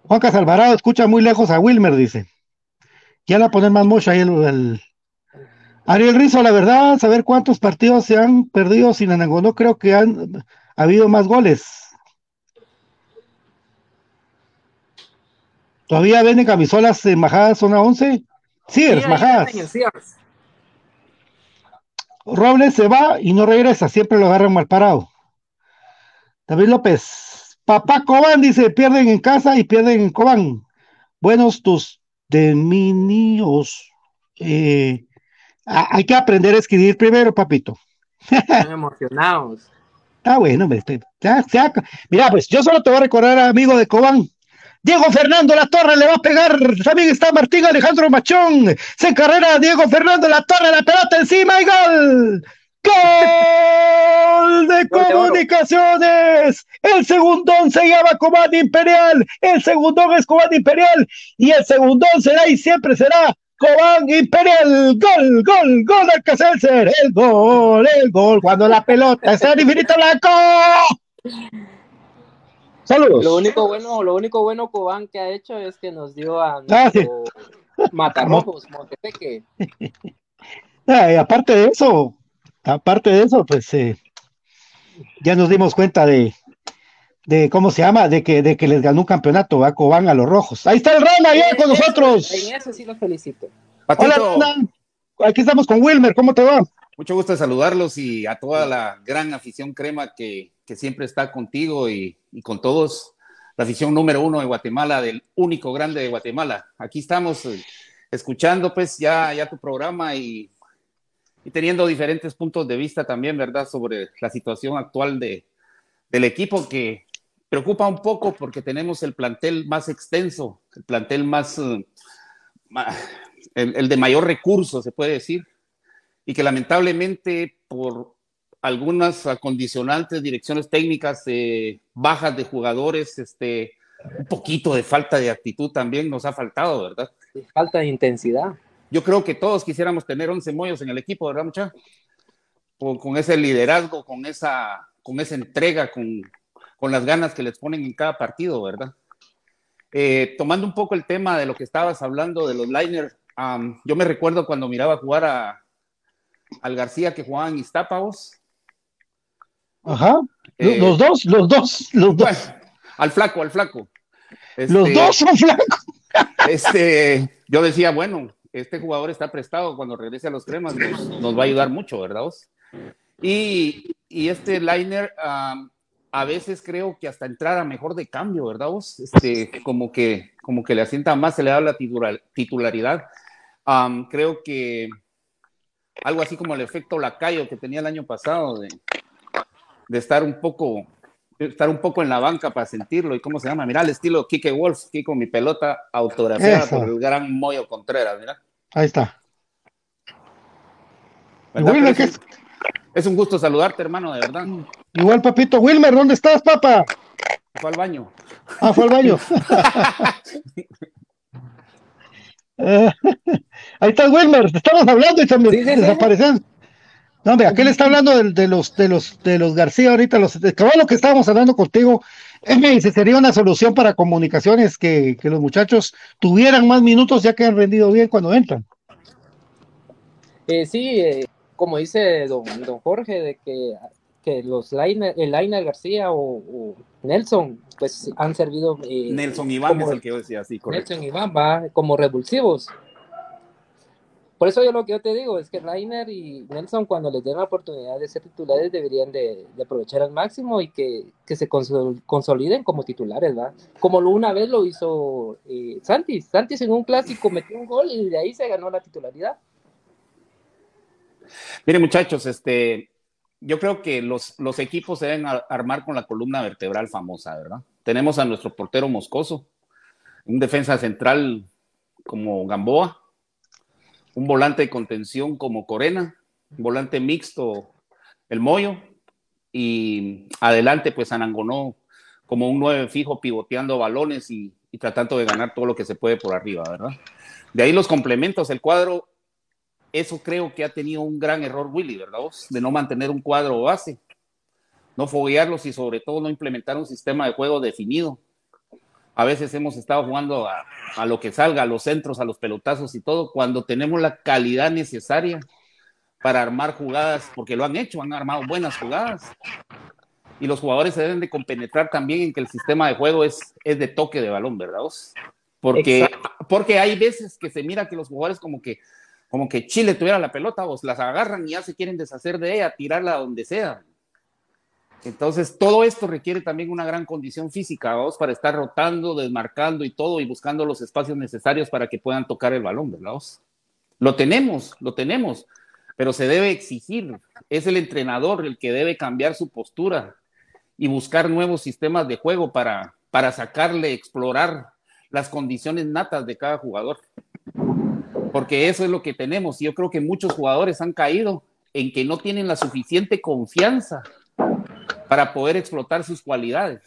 Juan Casalvarado escucha muy lejos a Wilmer, dice. Ya la ponen más mucho ahí el, Ariel Rizo, la verdad, saber cuántos partidos se han perdido sin Anango. No creo que han habido más goles. ¿Todavía venden camisolas embajadas zona 11? Sears, majadas. Robles se va y no regresa, siempre lo agarran mal parado. David López, papá Cobán dice, pierden en casa y pierden en Cobán. Buenos tus deminios. Eh, hay que aprender a escribir primero, papito. Están emocionados. Ah, bueno, mira, pues yo solo te voy a recordar, amigo de Cobán, Diego Fernando La Torre le va a pegar. También está Martín Alejandro Machón. Se encarrera Diego Fernando La Torre. La pelota encima y gol. ¡Gol de comunicaciones! El segundón se llama Comand Imperial. El segundón es Comand Imperial. Y el segundón será y siempre será Cobán Imperial, gol, gol, gol del Caselser, el gol, el gol, cuando la pelota está en infinito blanco. Saludos. Lo único bueno, lo único bueno Cobán que ha hecho es que nos dio a ah, Matarrojos, Montepeque. Ah, aparte de eso, aparte de eso, pues eh, ya nos dimos cuenta de, de cómo se llama, de que, de que les ganó un campeonato a Cobán a los rojos. Ahí está el Rana, ya con nosotros. En eso sí los felicito. Hola, Aquí estamos con Wilmer, ¿cómo te va? Mucho gusto de saludarlos y a toda la gran afición crema que, que siempre está contigo y, y, con todos. La afición número uno de Guatemala, del único grande de Guatemala. Aquí estamos eh, escuchando pues ya, ya tu programa y, y, teniendo diferentes puntos de vista también, ¿verdad? Sobre la situación actual de, del equipo que preocupa un poco porque tenemos el plantel más extenso, el plantel más, uh, el, el de mayor recursos, se puede decir, y que lamentablemente por algunas acondicionantes, direcciones técnicas, eh, bajas de jugadores, este, un poquito de falta de actitud también nos ha faltado, ¿verdad? Falta de intensidad. Yo creo que todos quisiéramos tener 11 mollos en el equipo, ¿verdad, mucha? Con, ese liderazgo, con esa, con esa entrega, con, con, las ganas que les ponen en cada partido, ¿verdad? Eh, tomando un poco el tema de lo que estabas hablando de los liners, yo me recuerdo cuando miraba jugar a, al García que jugaba en Ajá. Eh, los dos, los dos, los dos. al flaco, al flaco. los este, dos son flacos. este, yo decía, bueno, este jugador está prestado cuando regrese a los cremas, nos, va a ayudar mucho, ¿verdad? Y, y este liner, a veces creo que hasta entrara mejor de cambio, ¿verdad? Vos? Este, como que, como que le asienta más, se le da la titularidad. creo que algo así como el efecto lacayo que tenía el año pasado, de, de estar un poco estar un poco en la banca para sentirlo y cómo se llama, mira el estilo Kike Wolf, aquí con mi pelota autografiada por el gran Moyo Contreras, mira. Ahí está. Wilmer, es, es, un gusto saludarte, hermano, de verdad. Igual, papito. Wilmer, ¿dónde estás, papá? Fue al baño. Ah, fue al baño. ahí está Wilmer, estamos hablando y también sí, desaparecen. No, hombre, aquel está hablando de, de, los de los de los García ahorita, los de lo que estábamos hablando contigo, él me dice, sería una solución para comunicaciones que, que los muchachos tuvieran más minutos ya que han rendido bien cuando entran. Eh, sí, eh, como dice don, don Jorge, de que, que los Liner, el Liner García o, Nelson, pues han servido. Eh, Nelson Iván es el que yo decía, sí, correcto. Nelson Iván va como revulsivos. Por eso yo lo que yo te digo es que Rainer y Nelson cuando les den la oportunidad de ser titulares deberían de, aprovechar al máximo y que, se consoliden como titulares, ¿verdad? Como lo, una vez lo hizo eh, Santis. Santis en un clásico metió un gol y de ahí se ganó la titularidad. Miren muchachos, este, yo creo que los, los equipos se deben armar con la columna vertebral famosa, ¿verdad? Tenemos a nuestro portero Moscoso, un defensa central como Gamboa, un volante de contención como Corena, un volante mixto el Moyo, y adelante pues Anangonó como un nueve fijo pivoteando balones y, tratando de ganar todo lo que se puede por arriba, ¿verdad? De ahí los complementos, el cuadro, eso creo que ha tenido un gran error Willy, ¿verdad? De no mantener un cuadro base, no foguearlos y sobre todo no implementar un sistema de juego definido a veces hemos estado jugando a, lo que salga, a los centros, a los pelotazos y todo, cuando tenemos la calidad necesaria para armar jugadas, porque lo han hecho, han armado buenas jugadas. Y los jugadores se deben de compenetrar también en que el sistema de juego es, es de toque de balón, ¿verdad? Porque, porque hay veces que se mira que los jugadores como que, como que Chile tuviera la pelota, vos las agarran y ya se quieren deshacer de ella, tirarla donde sea. Entonces, todo esto requiere también una gran condición física, vamos, para estar rotando, desmarcando y todo, y buscando los espacios necesarios para que puedan tocar el balón, ¿verdad? Lo tenemos, lo tenemos, pero se debe exigir. Es el entrenador el que debe cambiar su postura y buscar nuevos sistemas de juego para, para sacarle, explorar las condiciones natas de cada jugador. Porque eso es lo que tenemos. Yo creo que muchos jugadores han caído en que no tienen la suficiente confianza para poder explotar sus cualidades.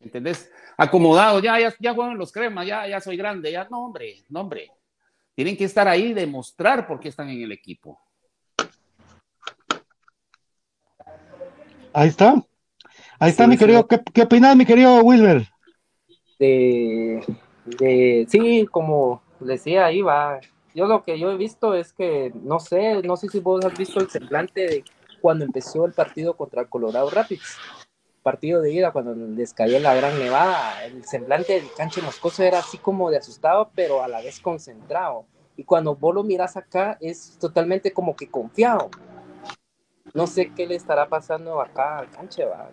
¿Entendés? Acomodado, ya, ya, ya juegan los cremas, ya, ya soy grande, ya, no, hombre, no, hombre. Tienen que estar ahí y demostrar por qué están en el equipo. Ahí está. Ahí está, mi querido. ¿Qué, ¿Qué, opinas, mi querido Wilmer? De, de, sí, como decía ahí va. Yo lo que yo he visto es que, no sé, no sé si vos has visto el semblante de cuando empezó el partido contra Colorado Rapids. Partido de ida, cuando les cayó la gran nevada, el semblante del canche moscoso era así como de asustado, pero a la vez concentrado. Y cuando vos lo miras acá, es totalmente como que confiado. No sé qué le estará pasando acá al canche, va.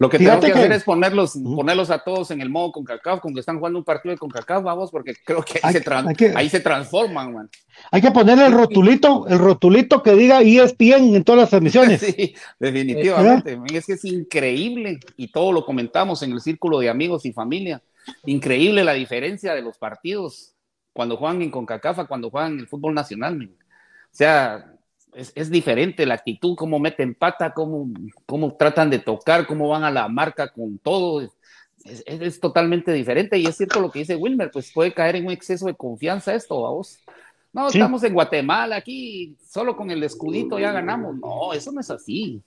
Lo que tengo que, hacer es ponerlos, ponerlos a todos en el modo con cacao, con que están jugando un partido de con cacao, vamos, porque creo que ahí, se, ahí se transforman, man. Hay que ponerle el rotulito, el rotulito que diga ESPN en todas las transmisiones. Sí, definitivamente. Es que es increíble, y todo lo comentamos en el círculo de amigos y familia. Increíble la diferencia de los partidos cuando juegan en CONCACAF, cuando juegan en el fútbol nacional. O sea, es, diferente la actitud, cómo meten pata, cómo, cómo tratan de tocar, cómo van a la marca con todo. Es, es, totalmente diferente y es cierto lo que dice Wilmer, pues puede caer en un exceso de confianza esto, vos. No, estamos en Guatemala aquí, solo con el escudito ya ganamos. No, eso no es así.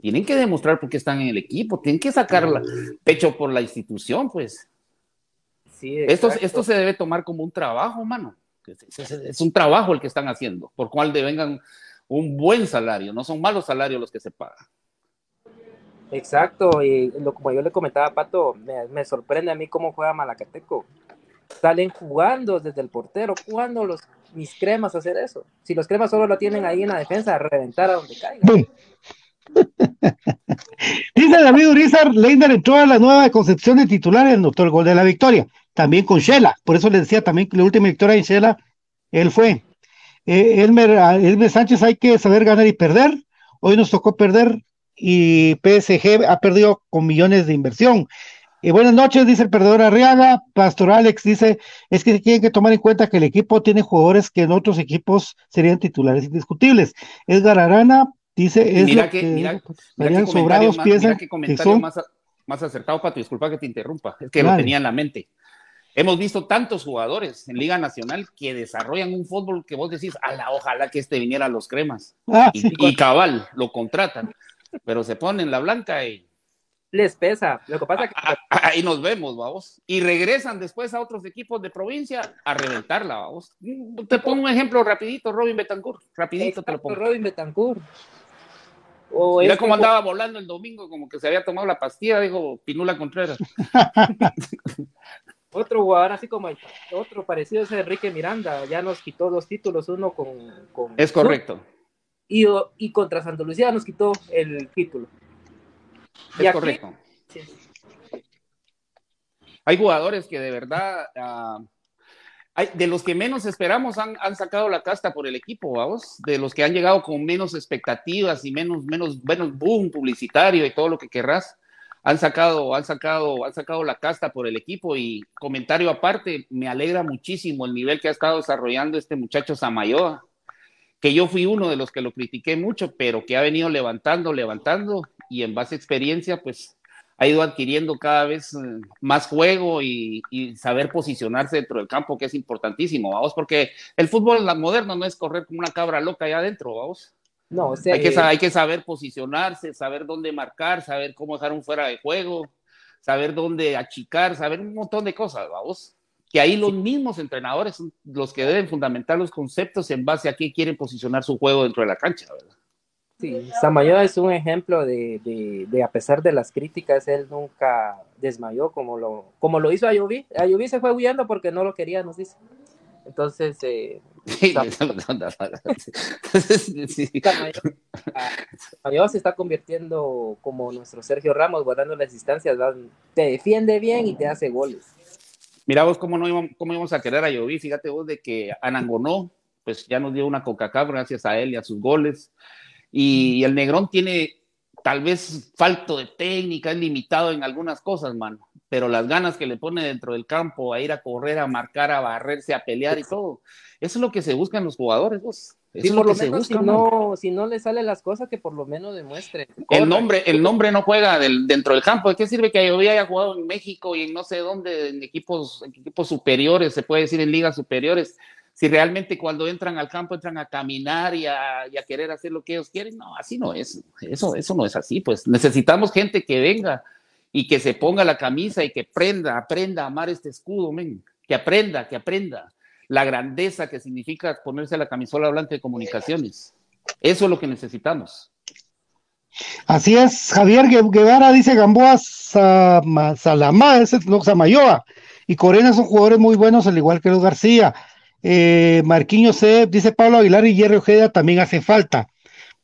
Tienen que demostrar por qué están en el equipo, tienen que sacar pecho por la institución, pues. Sí, esto, esto se debe tomar como un trabajo, mano. Es, es, un trabajo el que están haciendo, por cual devengan un buen salario, no son malos salarios los que se pagan. Exacto, y lo, como yo le comentaba a Pato, me, sorprende a mí cómo juega Malacateco. Salen jugando desde el portero, jugando los mis cremas a hacer eso. Si los cremas solo lo tienen ahí en la defensa, a reventar a donde caiga. Dice David Urizar, Leiner entró a la nueva concepción de titulares, anotó el gol de la victoria, también con Shela, por eso le decía también que la última victoria en Shela, él fue. Eh, Elmer, Sánchez hay que saber ganar y perder. Hoy nos tocó perder y PSG ha perdido con millones de inversión. Y buenas noches, dice el perdedor Arriaga. Pastor Alex dice, es que tienen que tomar en cuenta que el equipo tiene jugadores que en otros equipos serían titulares indiscutibles. Edgar Arana dice, es mira que, mira, sobrados, más, piensan que, más, más, acertado, Pato, disculpa que te interrumpa, es que lo tenía en la mente. Hemos visto tantos jugadores en Liga Nacional que desarrollan un fútbol que vos decís, la ojalá que este viniera a los cremas. Ah, y, cabal, lo contratan, pero se ponen la blanca y les pesa. Lo que pasa es que... Ahí nos vemos, vamos. Y regresan después a otros equipos de provincia a reventarla, vamos. Te pongo un ejemplo rapidito, Robin Betancourt. Rapidito te lo pongo. Robin Betancourt. Mira cómo andaba volando el domingo, como que se había tomado la pastilla, dijo Pinula Contreras. otro jugador así como otro parecido es Enrique Miranda, ya nos quitó dos títulos, uno con... es correcto. Y, y contra Santa Lucía nos quitó el título. Es correcto. Hay jugadores que de verdad, ah, hay, de los que menos esperamos han, sacado la casta por el equipo, vamos, de los que han llegado con menos expectativas y menos, menos, menos boom publicitario y todo lo que querrás, han sacado, han sacado, han sacado la casta por el equipo y comentario aparte, me alegra muchísimo el nivel que ha estado desarrollando este muchacho Samayoa que yo fui uno de los que lo critiqué mucho, pero que ha venido levantando, levantando y en base a experiencia, pues ha ido adquiriendo cada vez eh, más juego y, saber posicionarse dentro del campo, que es importantísimo, vamos, porque el fútbol moderno no es correr como una cabra loca allá adentro, vamos. No, o sea, hay, que, hay que saber posicionarse, saber dónde marcar, saber cómo dejar un fuera de juego, saber dónde achicar, saber un montón de cosas, vamos que ahí los mismos entrenadores son los que deben fundamentar los conceptos en base a qué quieren posicionar su juego dentro de la cancha, ¿verdad? Sí, Samayoa es un ejemplo de, de, a pesar de las críticas, él nunca desmayó como lo, como lo hizo Ayubi. Ayubi se fue huyendo porque no lo quería, nos dice. Entonces, eh, Samayoa se está convirtiendo como nuestro Sergio Ramos, guardando las distancias, te defiende bien y te hace goles. Mira vos cómo, no íbamos, cómo íbamos a querer a Lloví, fíjate vos de que Anangonó, pues ya nos dio una Coca-Cola gracias a él y a sus goles. Y, el Negrón tiene tal vez falto de técnica, es limitado en algunas cosas, mano, pero las ganas que le pone dentro del campo a ir a correr, a marcar, a barrerse, a pelear y todo, eso es lo que se buscan los jugadores, vos. Sí, por lo menos si no, si no le salen las cosas, que por lo menos demuestre. El nombre, el nombre no juega dentro del campo. ¿De qué sirve que yo haya jugado en México y en no sé dónde, en equipos, equipos superiores, se puede decir en ligas superiores? Si realmente cuando entran al campo entran a caminar y a, querer hacer lo que ellos quieren, no, así no es. Eso, eso no es así. Pues necesitamos gente que venga y que se ponga la camisa y que aprenda, aprenda a amar este escudo, men. que aprenda, que aprenda la grandeza que significa ponerse la camisola blanca de comunicaciones. Eso es lo que necesitamos. Así es, Javier Guevara dice Gamboa Salamá, ese no Samayoa, y Corena son jugadores muy buenos, al igual que los García. Eh, Marquiño C, dice Pablo Aguilar y Jerry Ojeda también hace falta.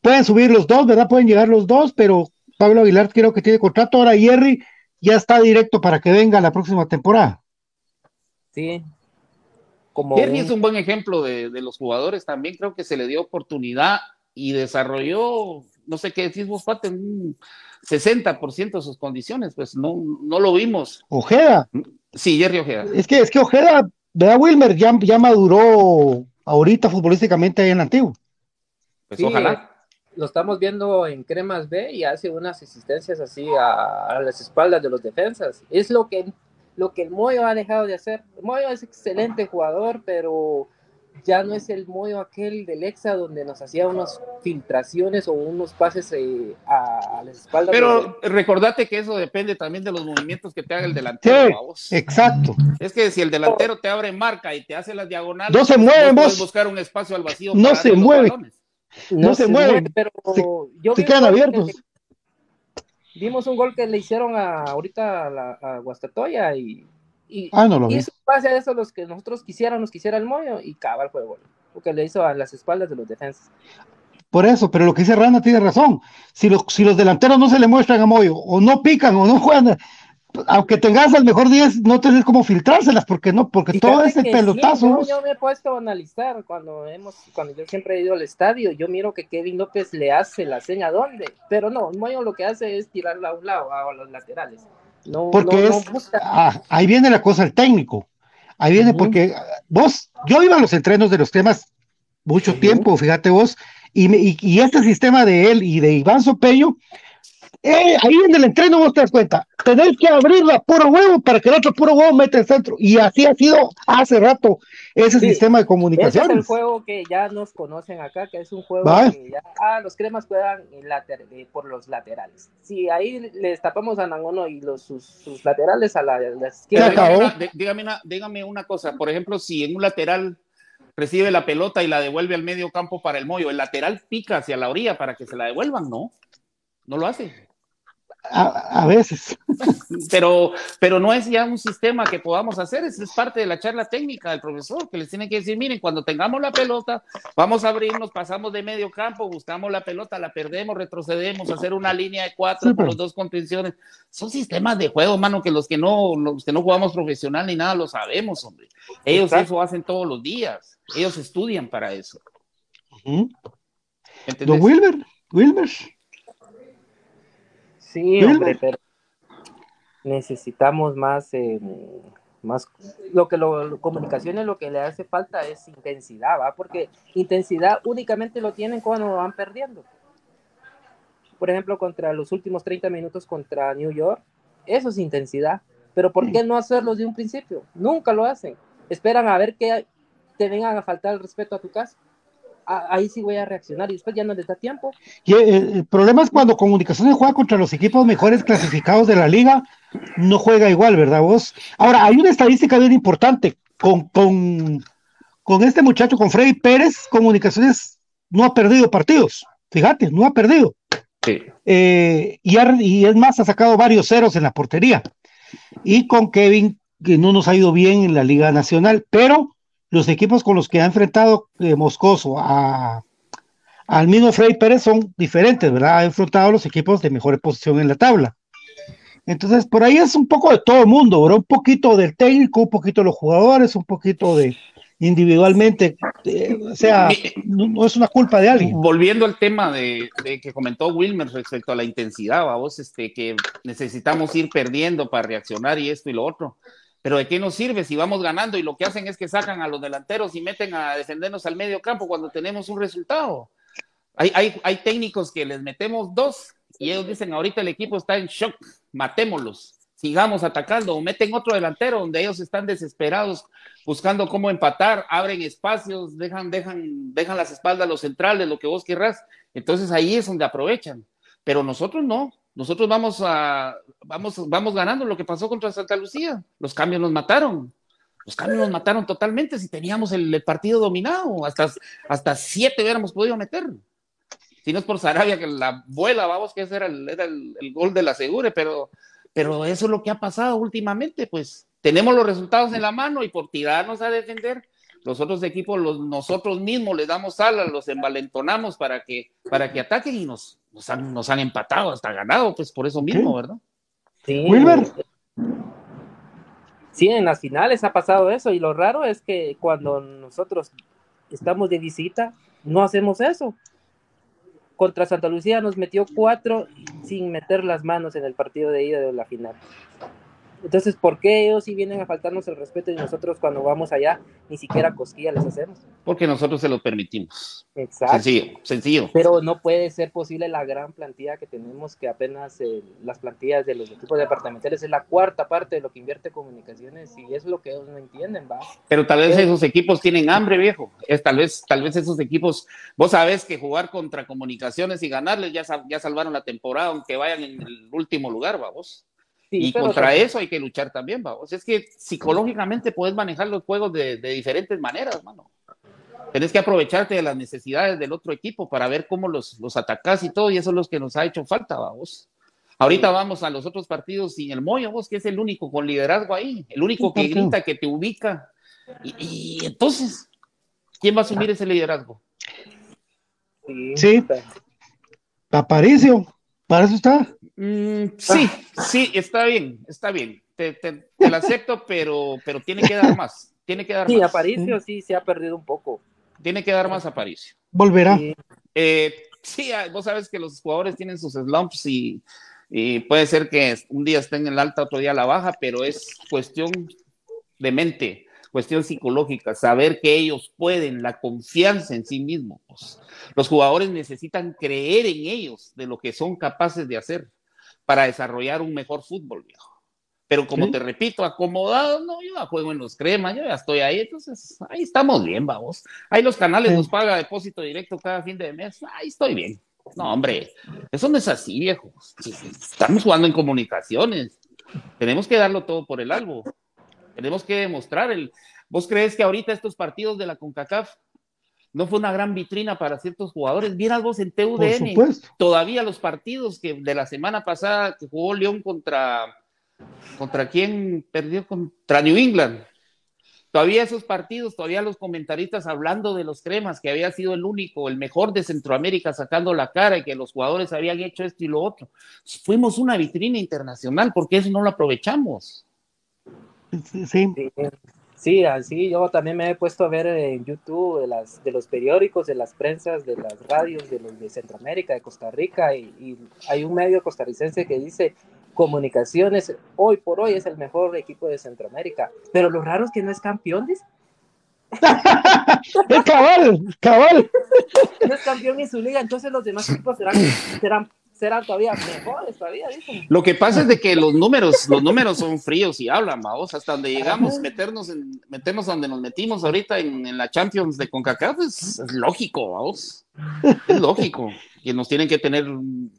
Pueden subir los dos, ¿verdad? Pueden llegar los dos, pero Pablo Aguilar creo que tiene contrato. Ahora Jerry ya está directo para que venga la próxima temporada. Sí, Jerry es un buen ejemplo de, los jugadores también, creo que se le dio oportunidad y desarrolló, no sé qué decís vos, Pate, un 60% de sus condiciones, pues no, no lo vimos. Ojeda. Sí, Jerry Ojeda. Es que, es que Ojeda, vea Wilmer, ya, ya maduró ahorita futbolísticamente ahí en Antiguo. Pues ojalá. Lo estamos viendo en Cremas B y hace unas asistencias así a, a las espaldas de los defensas. Es lo que lo que el Moyo ha dejado de hacer. El Moyo es excelente jugador, pero ya no es el Moyo aquel del Exa donde nos hacía unas filtraciones o unos pases eh, a, las espaldas. Pero recordate que eso depende también de los movimientos que te haga el delantero. exacto. Es que si el delantero te abre marca y te hace las diagonales, no se mueve, no puedes buscar un espacio al vacío. No se mueve. No, se, mueve, pero yo se quedan abiertos. Vimos un gol que le hicieron a, ahorita a, la, a Guastatoya y, y, ah, no lo y eso pase a eso los que nosotros quisiéramos, quisiera el Moyo y cabal fue gol, porque le hizo a las espaldas de los defensas. Por eso, pero lo que dice Rana tiene razón. Si los, si los delanteros no se le muestran a Moyo, o no pican, o no juegan, aunque tengas al mejor 10, no tenés cómo filtrárselas, porque no, porque todo ese pelotazo. yo, me he puesto a analizar cuando hemos, cuando yo siempre he ido al estadio, yo miro que Kevin López le hace la seña dónde, pero no, Moyo lo que hace es tirarla a un lado, a los laterales. No, porque ah, ahí viene la cosa el técnico. Ahí viene porque vos, yo iba a los entrenos de los temas mucho tiempo, fíjate vos, y, y, y, este sistema de él y de Iván Sopello Eh, ahí en el entreno vos te das cuenta, tenés que abrirla puro huevo para que el otro puro huevo mete el centro. Y así ha sido hace rato ese sistema de comunicación. es el juego que ya nos conocen acá, que es un juego que ya, ah, los cremas juegan eh, por los laterales. Si ahí les tapamos a Nangono y los, sus, laterales a la, izquierda. Dígame dígame una cosa, por ejemplo, si en un lateral recibe la pelota y la devuelve al medio campo para el mollo, el lateral pica hacia la orilla para que se la devuelvan, ¿no? No lo hace. A, veces. Pero, pero no es ya un sistema que podamos hacer, es, es parte de la charla técnica del profesor, que les tiene que decir, miren, cuando tengamos la pelota, vamos a abrirnos, pasamos de medio campo, buscamos la pelota, la perdemos, retrocedemos, hacer una línea de cuatro con los dos contenciones. Son sistemas de juego, mano, que los que no, los que no jugamos profesional ni nada lo sabemos, hombre. Ellos eso hacen todos los días, ellos estudian para eso. Wilber, Wilber. Sí, hombre, pero necesitamos más, eh, más, lo que lo, comunicaciones lo que le hace falta es intensidad, ¿va? Porque intensidad únicamente lo tienen cuando van perdiendo. Por ejemplo, contra los últimos 30 minutos contra New York, eso es intensidad. Pero ¿por qué no hacerlo de un principio? Nunca lo hacen. Esperan a ver que te vengan a faltar el respeto a tu casa ahí sí voy a reaccionar y después ya no les da tiempo. Y el, problema es cuando Comunicaciones juega contra los equipos mejores clasificados de la liga, no juega igual, ¿verdad vos? Ahora, hay una estadística bien importante con, con, este muchacho, con Freddy Pérez, Comunicaciones no ha perdido partidos, fíjate, no ha perdido. Eh, y, y es más, ha sacado varios ceros en la portería. Y con Kevin, que no nos ha ido bien en la Liga Nacional, pero los equipos con los que ha enfrentado eh, Moscoso a, al mismo Frey Pérez son diferentes, ¿verdad? Ha enfrentado a los equipos de mejor posición en la tabla. Entonces, por ahí es un poco de todo el mundo, ¿verdad? Un poquito del técnico, un poquito de los jugadores, un poquito de individualmente, eh, o sea, no, es una culpa de alguien. Volviendo al tema de, que comentó Wilmer respecto a la intensidad, vos, este, que necesitamos ir perdiendo para reaccionar y esto y lo otro pero ¿de qué nos sirve si vamos ganando y lo que hacen es que sacan a los delanteros y meten a defendernos al medio campo cuando tenemos un resultado? Hay, hay, técnicos que les metemos dos y ellos dicen, ahorita el equipo está en shock, matémoslos, sigamos atacando, o meten otro delantero donde ellos están desesperados buscando cómo empatar, abren espacios, dejan, dejan, dejan las espaldas a los centrales, lo que vos querrás. Entonces ahí es donde aprovechan. Pero nosotros no, nosotros vamos a, vamos, vamos ganando lo que pasó contra Santa Lucía. Los cambios nos mataron. Los cambios nos mataron totalmente si teníamos el, partido dominado. Hasta, hasta siete hubiéramos podido meter. Si no es por Sarabia, que la vuela, vamos, que ese era el, era el, gol de la Segure, pero, pero eso es lo que ha pasado últimamente, pues tenemos los resultados en la mano y por tirarnos a defender, los otros equipos, los, nosotros mismos les damos alas, los envalentonamos para que, para que ataquen y nos, nos han, empatado, hasta ganado, pues por eso mismo, ¿verdad? Sí. Sí, en las finales ha pasado eso y lo raro es que cuando nosotros estamos de visita, no hacemos eso. Contra Santa Lucía nos metió cuatro sin meter las manos en el partido de ida de la final. Entonces, ¿por qué ellos sí vienen a faltarnos el respeto y nosotros cuando vamos allá ni siquiera cosquilla les hacemos? Porque nosotros se lo permitimos. Exacto. Sencillo, sencillo. Pero no puede ser posible la gran plantilla que tenemos, que apenas eh, las plantillas de los equipos departamentales es la cuarta parte de lo que invierte comunicaciones y es lo que ellos no entienden, ¿va? Pero tal vez esos equipos tienen hambre, viejo. Es tal vez, tal vez esos equipos, vos sabés que jugar contra comunicaciones y ganarles ya, ya salvaron la temporada, aunque vayan en el último lugar, y contra eso hay que luchar también, vamos. Es que psicológicamente puedes manejar los juegos de, diferentes maneras, mano. Tienes que aprovecharte de las necesidades del otro equipo para ver cómo los, los atacás y todo, y eso es lo que nos ha hecho falta, vamos. Ahorita vamos a los otros partidos sin el Moyo, vos, que es el único con liderazgo ahí, el único que grita, que te ubica. Y, entonces, ¿quién va a asumir ese liderazgo? Sí, Aparicio, para eso está. Mm, sí, sí, está bien, está bien. Te, te, lo acepto, pero, pero tiene que dar más. Tiene que dar sí, más. Aparicio sí se ha perdido un poco. Tiene que dar más Aparicio. Volverá. Eh, sí, ah, vos sabes que los jugadores tienen sus slumps y, y puede ser que un día estén en el alta, otro día la baja, pero es cuestión de mente cuestión psicológica, saber que ellos pueden, la confianza en sí mismos. Los jugadores necesitan creer en ellos, de lo que son capaces de hacer. para desarrollar un mejor fútbol, viejo. Pero como te repito, acomodado, no, yo ya juego en los cremas, yo ya estoy ahí, entonces ahí estamos bien, vamos. Ahí los canales nos paga depósito directo cada fin de mes, ahí estoy bien. No, hombre, eso no es así, viejo. Estamos jugando en comunicaciones. Tenemos que darlo todo por el algo. Tenemos que demostrar el. ¿Vos crees que ahorita estos partidos de la CONCACAF no fue una gran vitrina para ciertos jugadores? Vieras vos en TUDN, todavía los partidos que de la semana pasada que jugó León contra ¿Contra quién perdió? Contra New England. Todavía esos partidos, todavía los comentaristas hablando de los cremas, que había sido el único, el mejor de Centroamérica sacando la cara y que los jugadores habían hecho esto y lo otro. Fuimos una vitrina internacional, porque eso no lo aprovechamos. Sí. Sí, así yo también me he puesto a ver en YouTube de, las, de los periódicos, de las prensas, de las radios, de los de Centroamérica, de Costa Rica, y, y hay un medio costarricense que dice Comunicaciones hoy por hoy es el mejor equipo de Centroamérica, pero lo raro es que no es campeón, dice. es cabal, cabal. No es campeón en su liga, entonces los demás equipos serán, serán, serán todavía mejores, todavía, dicen. Lo que pasa es de que los números, los números son fríos y hablan, vamos, hasta donde llegamos, meternos en, meternos donde nos metimos ahorita en, en la Champions de CONCACAF, es, es lógico, vamos. Es lógico que nos tienen que tener un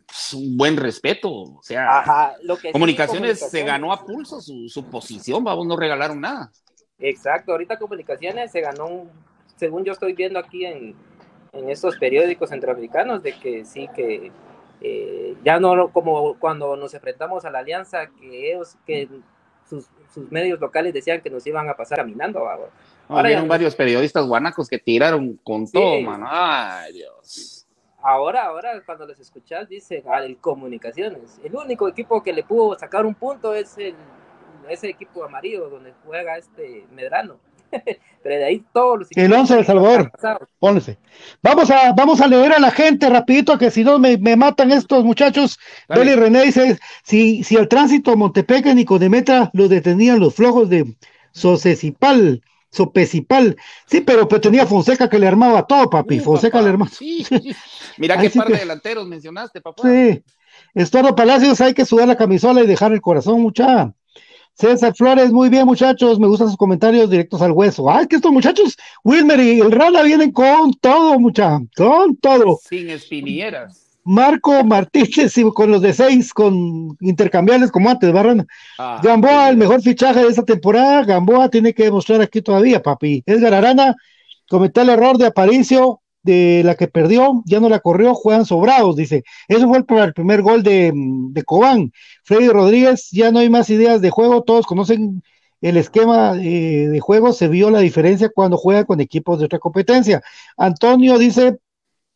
buen respeto. O sea, comunicaciones, se ganó a pulso su, posición, vamos, no regalaron nada. Exacto, ahorita Comunicaciones se ganó, según yo estoy viendo aquí en, estos periódicos centroamericanos, de que sí, que eh, ya no como cuando nos enfrentamos a la alianza, que ellos, que sus, medios locales decían que nos iban a pasar caminando. Ahora hay varios periodistas guanacos que tiraron con todo, mano. Ay, Dios ahora, ahora cuando les escuchas, dice ah, el Comunicaciones. El único equipo que le pudo sacar un punto es el, ese equipo amarillo donde juega este Medrano. Pero de ahí todos los El 11 de Salvador. Pónganse. Vamos a, vamos a leer a la gente rapidito, que si no me, matan estos muchachos. Beli René dice, si, si el tránsito a Montepeque y Codemetra lo detenían los flojos de Socecipal, Sopecipal. Sí, pero pues tenía Fonseca que le armaba todo, papi. Fonseca le armaba. Sí. Mira qué par de delanteros mencionaste, papá. Sí. Estuardo Palacios, hay que sudar la camisola y dejar el corazón, mucha. César Flores, muy bien, muchachos. Me gustan sus comentarios directos al hueso. Ah, es que estos muchachos, Wilmer y el Rana vienen con todo, mucha, con todo. Sin espinilleras. Marco Martínez con los de seis, con intercambiables como antes, Barran. Ah, Gamboa, el mejor fichaje de esta temporada. Gamboa tiene que demostrar aquí todavía, papi. Edgar Arana, cometí el error de Aparicio, de la que perdió, ya no la corrió, juegan sobrados, dice. Eso fue el, primer gol de, de Cobán. Freddy Rodríguez, ya no hay más ideas de juego, todos conocen el esquema eh, de juego, se vio la diferencia cuando juega con equipos de otra competencia. Antonio dice,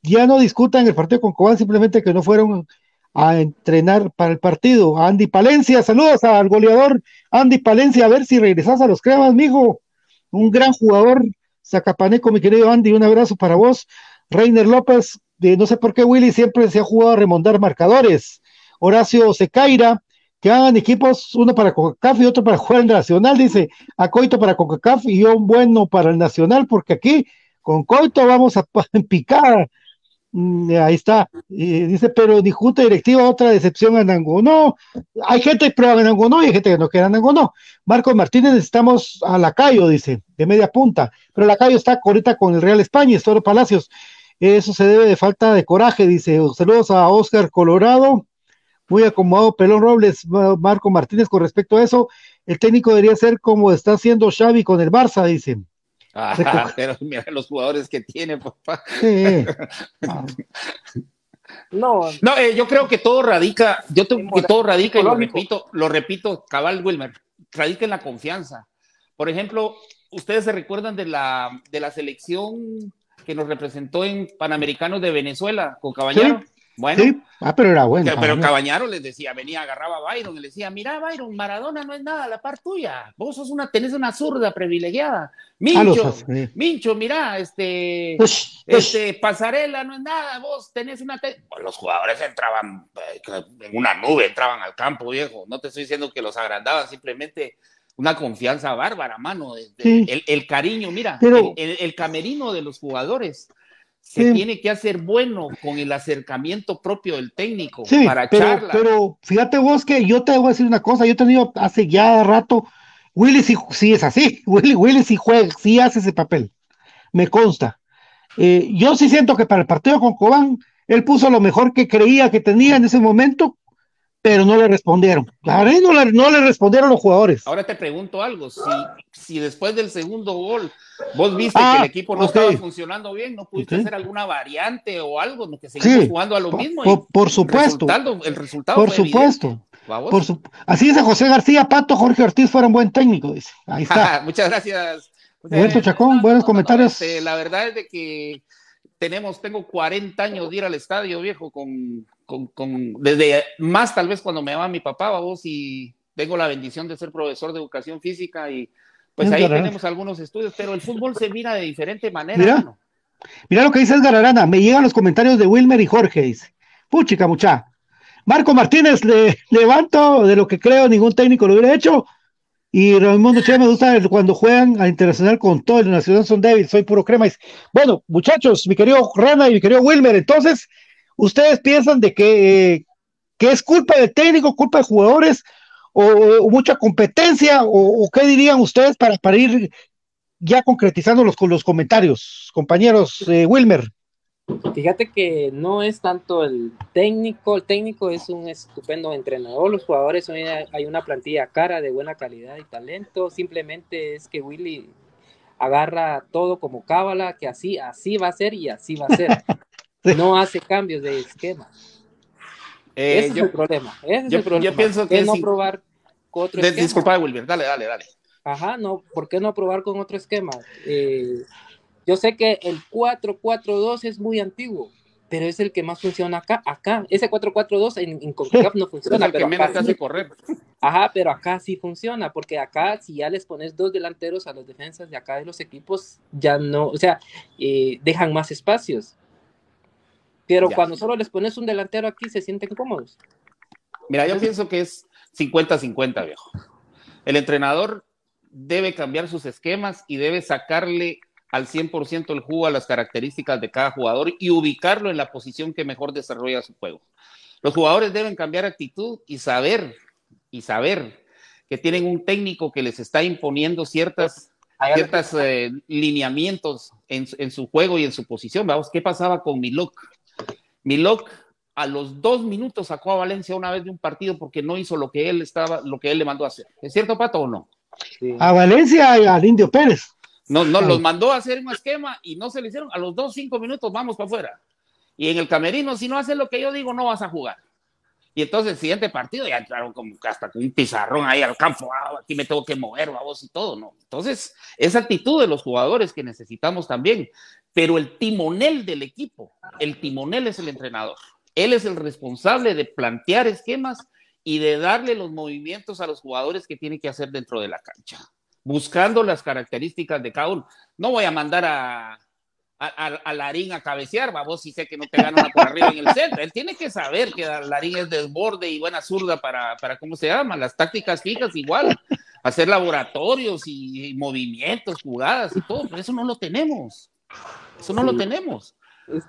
ya no discutan el partido con Cobán, simplemente que no fueron a entrenar para el partido. Andy Palencia, saludos al goleador Andy Palencia, a ver si regresas a los cremas, mijo. Un gran jugador, Zacapaneco, mi querido Andy, un abrazo para vos. Reiner López, de no sé por qué Willy siempre se ha jugado a remontar marcadores. Horacio Secaira, que hagan equipos, uno para CONCACAF y otro para jugar el Nacional, dice, a Coito para CONCACAF y un bueno para el Nacional, porque aquí con Coito vamos a picar ahí está. dice, pero ni junta directiva, otra decepción en No, Hay gente que prueba en Angonó y hay gente que no queda en Angonó. Marcos Martínez, estamos a la Lacayo, dice, de media punta. Pero la Lacayo está ahorita con el Real España, es Toro Palacios. Eso se debe de falta de coraje, dice. Saludos a Oscar Colorado. Muy acomodado, Pelón Robles, Marco Martínez, con respecto a eso. El técnico debería ser como está haciendo Xavi con el Barça, dice. Ah, pero mira los jugadores que tiene, papá. No, no eh, yo creo que todo radica, yo tengo que todo radica, y lo repito, lo repito, cabal Wilmer, radica en la confianza. Por ejemplo, ustedes se recuerdan de la, de la selección que nos representó en Panamericanos de Venezuela con Caballero. Bueno, ah, pero era bueno. pero Cabañaro les decía, venía, agarraba a Byron y le decía, mira, Byron, Maradona no es nada la par tuya. Vos sos una, tenés una zurda privilegiada. Mincho, Mincho, mira, este, este, Pasarela no es nada, vos tenés una. los jugadores entraban eh, en una nube, entraban al campo, viejo. No te estoy diciendo que los agrandaban, simplemente una confianza bárbara, mano. El, el, cariño, mira, el, el, camerino de los jugadores se tiene que hacer bueno con el acercamiento propio del técnico sí, para pero, Pero fíjate vos que yo te voy a decir una cosa, yo he tenido hace ya rato, Willy sí, es así, Willy, Willy sí juega, sí hace ese papel, me consta. Eh, yo sí siento que para el partido con Cobán, él puso lo mejor que creía que tenía en ese momento, pero no le respondieron. La verdad no le, no le respondieron los jugadores. Ahora te pregunto algo, si, si después del segundo gol vos viste que el ah, equipo no estaba funcionando bien, ¿no pudiste hacer alguna variante o algo? Que seguimos jugando a lo mismo. Por, supuesto. El resultado, por supuesto. Por Así dice José García, Pato, Jorge Ortiz fueron buen técnico, dice. Ahí está. Muchas gracias. Roberto Chacón, buenos comentarios. La verdad es de que tenemos, tengo 40 años de ir al estadio, viejo, con, con, con, desde más tal vez cuando me llamaba mi papá, vos, y tengo la bendición de ser profesor de educación física y pues ahí tenemos algunos estudios, pero el fútbol se mira de diferente manera. Mira, mira lo que dice Edgar Arana, me llegan los comentarios de Wilmer y Jorge, dice, puchica mucha. Marco Martínez, le levanto de lo que creo, ningún técnico lo hubiera hecho. Y Raimundo Che me gusta cuando juegan a internacional con todo el Nacional son débiles, soy puro crema. Bueno, muchachos, mi querido Rana y mi querido Wilmer, entonces, ¿ustedes piensan de que, que es culpa del técnico, culpa de jugadores, o, mucha competencia, o, qué dirían ustedes para, para ir ya concretizando los, los comentarios, compañeros eh, Wilmer? Fíjate que no es tanto el técnico, el técnico es un estupendo entrenador, los jugadores hay una plantilla cara de buena calidad y talento, simplemente es que Willy agarra todo como cábala, que así, así va a ser y así va a ser. No hace cambios de esquema. Eh, ese es el problema. yo, pienso que no probar con otro esquema? Disculpa, Wilmer, dale, dale, dale. Ajá, no, ¿por qué no probar con otro esquema? Eh, yo sé que el 4-4-2 es muy antiguo, pero es el que más funciona acá. Acá, ese 4-4-2 en, en CONCACAF no funciona. Es el que menos hace correr. Ajá, pero acá sí funciona, porque acá si ya les pones dos delanteros a las defensas de acá de los equipos, ya no, o sea, eh, dejan más espacios. Pero cuando solo les pones un delantero aquí, se sienten cómodos. Mira, yo pienso que es 50-50, viejo. El entrenador debe cambiar sus esquemas y debe sacarle al 100% el juego a las características de cada jugador y ubicarlo en la posición que mejor desarrolla su juego. Los jugadores deben cambiar actitud y saber, y saber que tienen un técnico que les está imponiendo ciertas, ciertas eh, lineamientos en, en, su juego y en su posición. Vamos, ¿qué pasaba con Milok? Milok a los dos minutos sacó a Valencia una vez de un partido porque no hizo lo que él estaba, lo que él le mandó a hacer. ¿Es cierto, Pato, o no? A Valencia y al Indio Pérez. No, no, los mandó a hacer un esquema y no se le hicieron. A los dos, cinco minutos vamos para afuera. Y en el camerino, si no haces lo que yo digo, no vas a jugar. Y entonces el siguiente partido ya entraron como hasta con un pizarrón ahí al campo, ah, aquí me tengo que mover, vamos y todo, ¿no? Entonces, esa actitud de los jugadores que necesitamos también. Pero el timonel del equipo, el timonel es el entrenador. Él es el responsable de plantear esquemas y de darle los movimientos a los jugadores que tiene que hacer dentro de la cancha buscando las características de cada uno. No voy a mandar a, a, a, Larín a cabecear, vos si sé que no te ganan por arriba en el centro. Él tiene que saber que Larín es desborde y buena zurda para, para, ¿cómo se llama? Las tácticas fijas igual, hacer laboratorios y, movimientos, jugadas y todo, pero eso no lo tenemos. Eso no lo tenemos.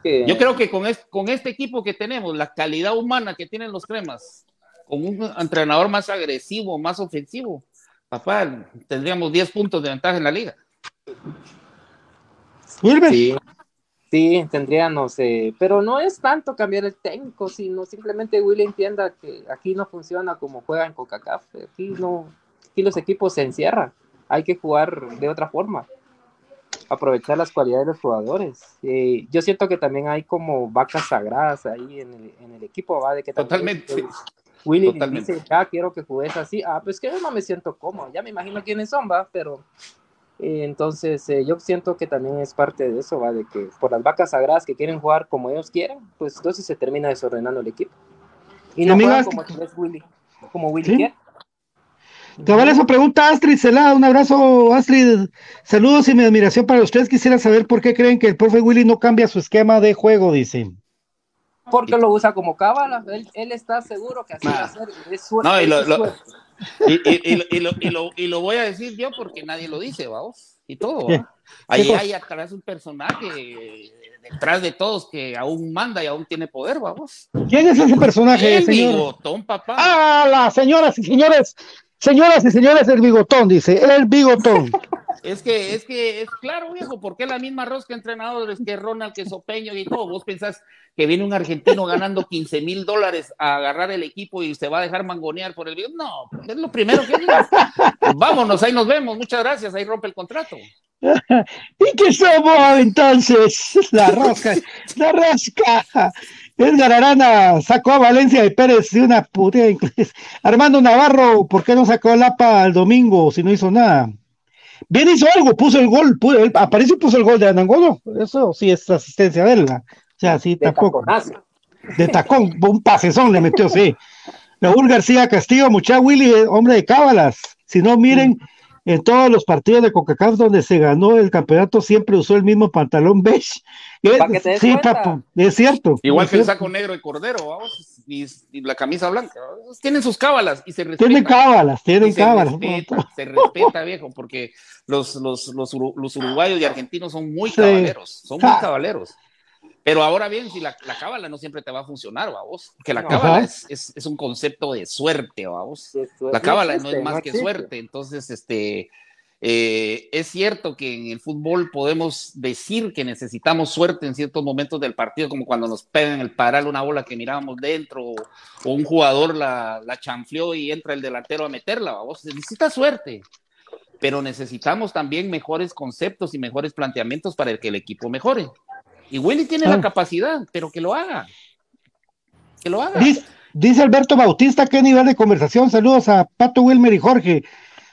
Yo creo que con este, con este equipo que tenemos, la calidad humana que tienen los cremas, con un entrenador más agresivo, más ofensivo, papá, tendríamos 10 puntos de ventaja en la liga. Sí, sí, tendríamos, eh, pero no es tanto cambiar el técnico, sino simplemente Willy entienda que aquí no funciona como juegan con CACAF, aquí no, aquí los equipos se encierran, hay que jugar de otra forma, aprovechar las cualidades de los jugadores. Eh, yo siento que también hay como vacas sagradas ahí en el, en el equipo, ¿va? De que Totalmente. Willy dice, ya quiero que juegues así. Ah, pues que yo no me siento cómodo. Ya me imagino quiénes son, va, pero eh, entonces eh, yo siento que también es parte de eso, va, de que por las vacas sagradas que quieren jugar como ellos quieren, pues entonces se termina desordenando el equipo. Y no juegan como Willy, como Willy ¿Sí? quiere. Cabal, eso pregunta Astrid Celada. Un abrazo, Astrid. Saludos y mi admiración para ustedes. Quisiera saber por qué creen que el profe Willy no cambia su esquema de juego, dice. Porque lo usa como cábala. Él, está seguro que así va a ser. Es suerte, no, y lo, y, lo, voy a decir yo porque nadie lo dice, vamos. Y todo. Ahí hay atrás un personaje detrás de todos que aún manda y aún tiene poder, vamos. ¿Quién es ese personaje, El señor? bigotón, papá. Ah, las señoras y señores, señoras y señores, el bigotón, dice, el bigotón. Es que, es que, es claro, viejo, porque es la misma rosca entrenadores que Ronald, que Sopeño y todo. Vos pensás que viene un argentino ganando 15 mil dólares a agarrar el equipo y se va a dejar mangonear por el video. No, es lo primero que digo. Pues vámonos, ahí nos vemos. Muchas gracias, ahí rompe el contrato. ¿Y qué somos entonces? La rosca, la rosca. Edgar Arana sacó a Valencia de Pérez de una inglés. Armando Navarro, ¿por qué no sacó el APA el domingo si no hizo nada? Bien hizo algo, puso el gol, puso, él apareció y puso el gol de Anangono. Eso sí es asistencia de él. ¿no? O sea, sí, De tampoco. taconazo. De tacón, un pasezón le metió, sí. Raúl García Castillo, mucha Willy, eh, hombre de cábalas. Si no, miren, en todos los partidos de CONCACAF donde se ganó el campeonato, siempre usó el mismo pantalón beige. Pa' que te des sí, papo, es cierto. Igual es que el saco negro de cordero, vamos, y, y la camisa blanca. Tienen sus cábalas y se respetan. Tienen cábalas, Y tienen se cábalas. respeta, se respeta, viejo, porque los, los, los, los uruguayos y argentinos son muy Sí. cabaleros, son muy Ja. cabaleros. Pero ahora bien, si la, la cábala no siempre te va a funcionar, vamos, porque la cábala es, es, es un concepto de suerte, vamos. La cábala no es más que suerte, entonces, este, eh, es cierto que en el fútbol podemos decir que necesitamos suerte en ciertos momentos del partido, como cuando nos pegan el paral una bola que mirábamos dentro, o, o un jugador la, la chanfleó y entra el delantero a meterla, vamos, se necesita suerte, pero necesitamos también mejores conceptos y mejores planteamientos para que el equipo mejore. Y Willy tiene Ah. la capacidad, pero que lo haga. Que lo haga. Dice, dice Alberto Bautista, qué nivel de conversación. Saludos a Pato Wilmer y Jorge.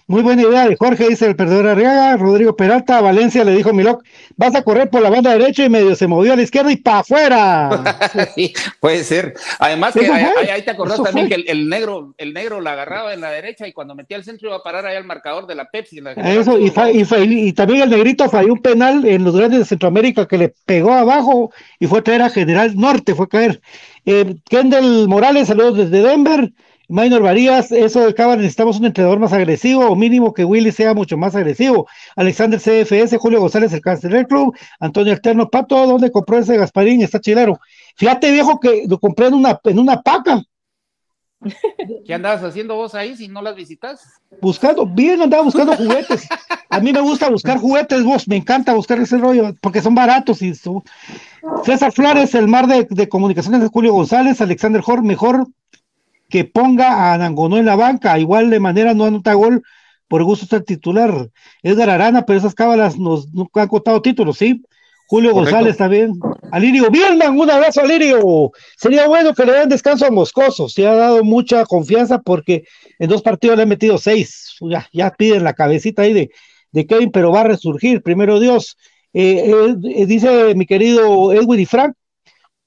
Muy buena idea de Jorge, dice el perdedor Arriaga. Rodrigo Peralta, Valencia le dijo Miloc, vas a correr por la banda derecha y medio se movió a la izquierda y para afuera. Sí, puede ser. Además que ahí, te acordás eso también fue. que el, el negro, el negro la agarraba en la derecha y cuando metía al centro iba a parar ahí al marcador de la Pepsi. la Eso, y, generación, fa- y fa- y también el negrito falló un penal en los grandes de Centroamérica que le pegó abajo y fue a traer a General Norte, fue a caer. Eh, Kendall Morales, saludos desde Denver. Minor Varías, eso de Cava, necesitamos un entrenador más agresivo o mínimo que Willy sea mucho más agresivo. Alexander CFS, Julio González, el cáncer del club, Antonio Alterno Pato, ¿dónde compró ese Gasparín? Está chilero. Fíjate, viejo, que lo compré en una, en una paca, ¿Qué andabas haciendo vos ahí si no las visitas? buscando, bien andaba buscando juguetes. A mí me gusta buscar juguetes, vos, me encanta buscar ese rollo, porque son baratos y su... César Flores, el mar de, de comunicaciones de Julio González, Alexander Hor, mejor que ponga a Nangonó en la banca, igual de manera no anota gol por gusto estar titular. Edgar Arana, pero esas cábalas nos nunca han contado títulos, ¿sí? Julio Correcto. González también. Alirio Bielman, un abrazo Alirio. Sería bueno que le den descanso a Moscoso. Se ha dado mucha confianza porque en dos partidos le han metido seis. Ya, ya piden la cabecita ahí de, de Kevin, pero va a resurgir, primero Dios. Eh, eh, dice mi querido Edwin y Frank,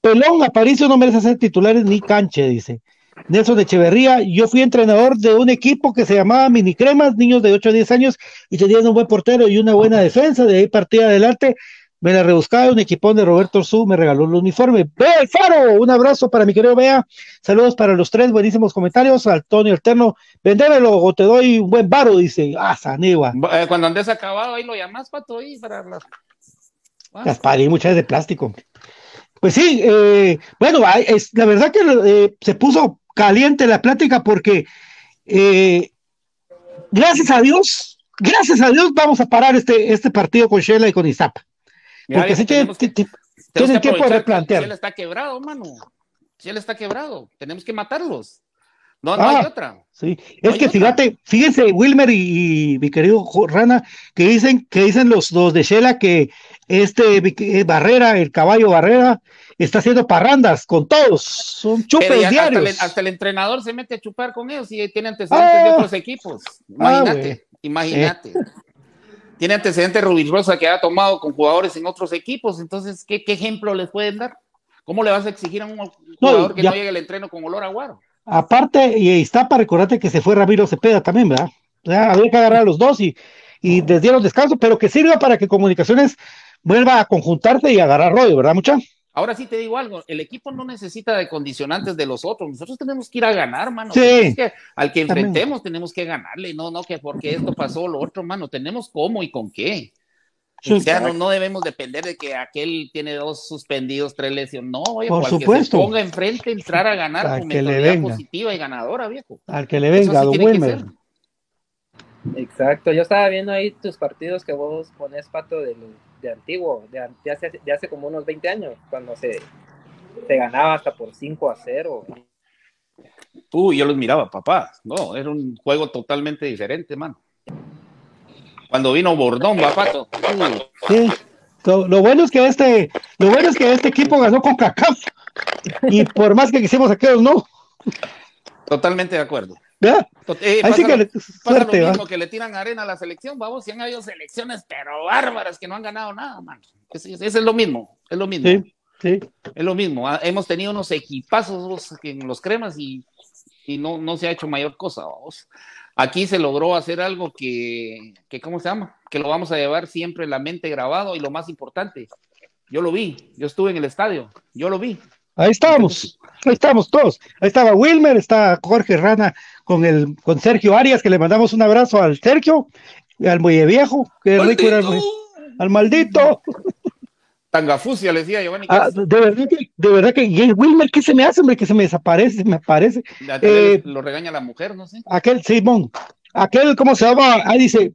Pelón Aparicio no merece ser titulares ni canche, dice. Nelson Echeverría, yo fui entrenador de un equipo que se llamaba Mini Cremas, niños de 8 a 10 años, y tenían un buen portero y una buena defensa, de ahí partía adelante, me la rebuscaba, un equipón de Roberto Orzú me regaló el uniforme. Bea el Faro, un abrazo para mi querido Bea, saludos para los tres, buenísimos comentarios, Antonio Alterno, vendémelo o te doy un buen varo, dice, ah, Sanigua, Eh, Cuando andes acabado, ahí lo llamas, pato, ahí para la... Ah, Gasparín, muchas de plástico. Pues sí, eh, bueno, es, la verdad que eh, se puso caliente la plática porque eh, gracias a Dios, gracias a Dios vamos a parar este, este partido con Shela y con Izapa. Porque sí tienen, que- tienen tiempo de replantear. Shell está quebrado, mano. Shell está quebrado. Tenemos que matarlos. No, no Ah. hay otra. Sí, No es que otra. fíjate, fíjense, Wilmer y, y mi querido Rana, que dicen, que dicen los, los de Shela que este eh, Barrera, el caballo Barrera, está haciendo parrandas con todos, son chupes ya hasta, diarios. el, hasta el entrenador se mete a chupar con ellos y tiene antecedentes Ah. de otros equipos. Imagínate. Eh. imagínate. Tiene antecedentes Rubí Rosa que ha tomado con jugadores en otros equipos. Entonces, ¿qué, qué ejemplo les pueden dar? ¿Cómo le vas a exigir a un jugador que no llegue al entreno con olor a guaro? Aparte, y Iztapa, recordate que se fue Ramiro Cepeda también, ¿verdad? O sea, había que agarrar a los dos y, y les dieron descanso, pero que sirva para que Comunicaciones vuelva a conjuntarse y agarrar rollo, ¿verdad, mucha? Ahora sí te digo algo, el equipo no necesita de condicionantes de los otros, nosotros tenemos que ir a ganar, mano. Sí. Es que al que También. enfrentemos tenemos que ganarle, no, no que porque esto pasó, lo otro, mano, tenemos cómo y con qué. Ya no, no, debemos depender de que aquel tiene dos suspendidos, tres lesiones. No, oye, por supuesto. Que se ponga enfrente, entrar a ganar Al con que le venga. positiva y ganadora, viejo. Al que le venga, sí don. Exacto, yo estaba viendo ahí tus partidos que vos pones, Pato, de, lo- de antiguo, de, de hace, de hace como unos 20 años, cuando se, se ganaba hasta por 5 a 0. Uy, yo los miraba, papá. No, era un juego totalmente diferente, mano. Cuando vino Bordón, papato. Sí. Lo, lo bueno es que este, lo bueno es que este equipo ganó con CACAF. Y por más que quisimos aquellos, no. totalmente de acuerdo. Tot- eh, Así pasa, que suerte, lo mismo que le tiran arena a la selección, vamos, si han habido selecciones, pero bárbaras que no han ganado nada, mano. Ese, ese es lo mismo, es lo mismo. Sí, sí. Es lo mismo. ah, Hemos tenido unos equipazos en los cremas y, y no, no se ha hecho mayor cosa. vamos. Aquí se logró hacer algo que, que, ¿cómo se llama? Que lo vamos a llevar siempre en la mente grabado y lo más importante, yo lo vi, yo estuve en el estadio, yo lo vi. Ahí estábamos, ahí estamos todos. Ahí estaba Wilmer, está Jorge Rana con el con Sergio Arias, que le mandamos un abrazo al Sergio, al Muelle Viejo, que rico era el al maldito. Tangafusia, le decía Giovanni. Ah, de verdad que, de verdad que, Wilmer, ¿qué se me hace, hombre? Que se me desaparece, se me aparece. Eh, lo regaña la mujer, no sé. Aquel Simón, aquel, ¿cómo se llama? Ahí dice,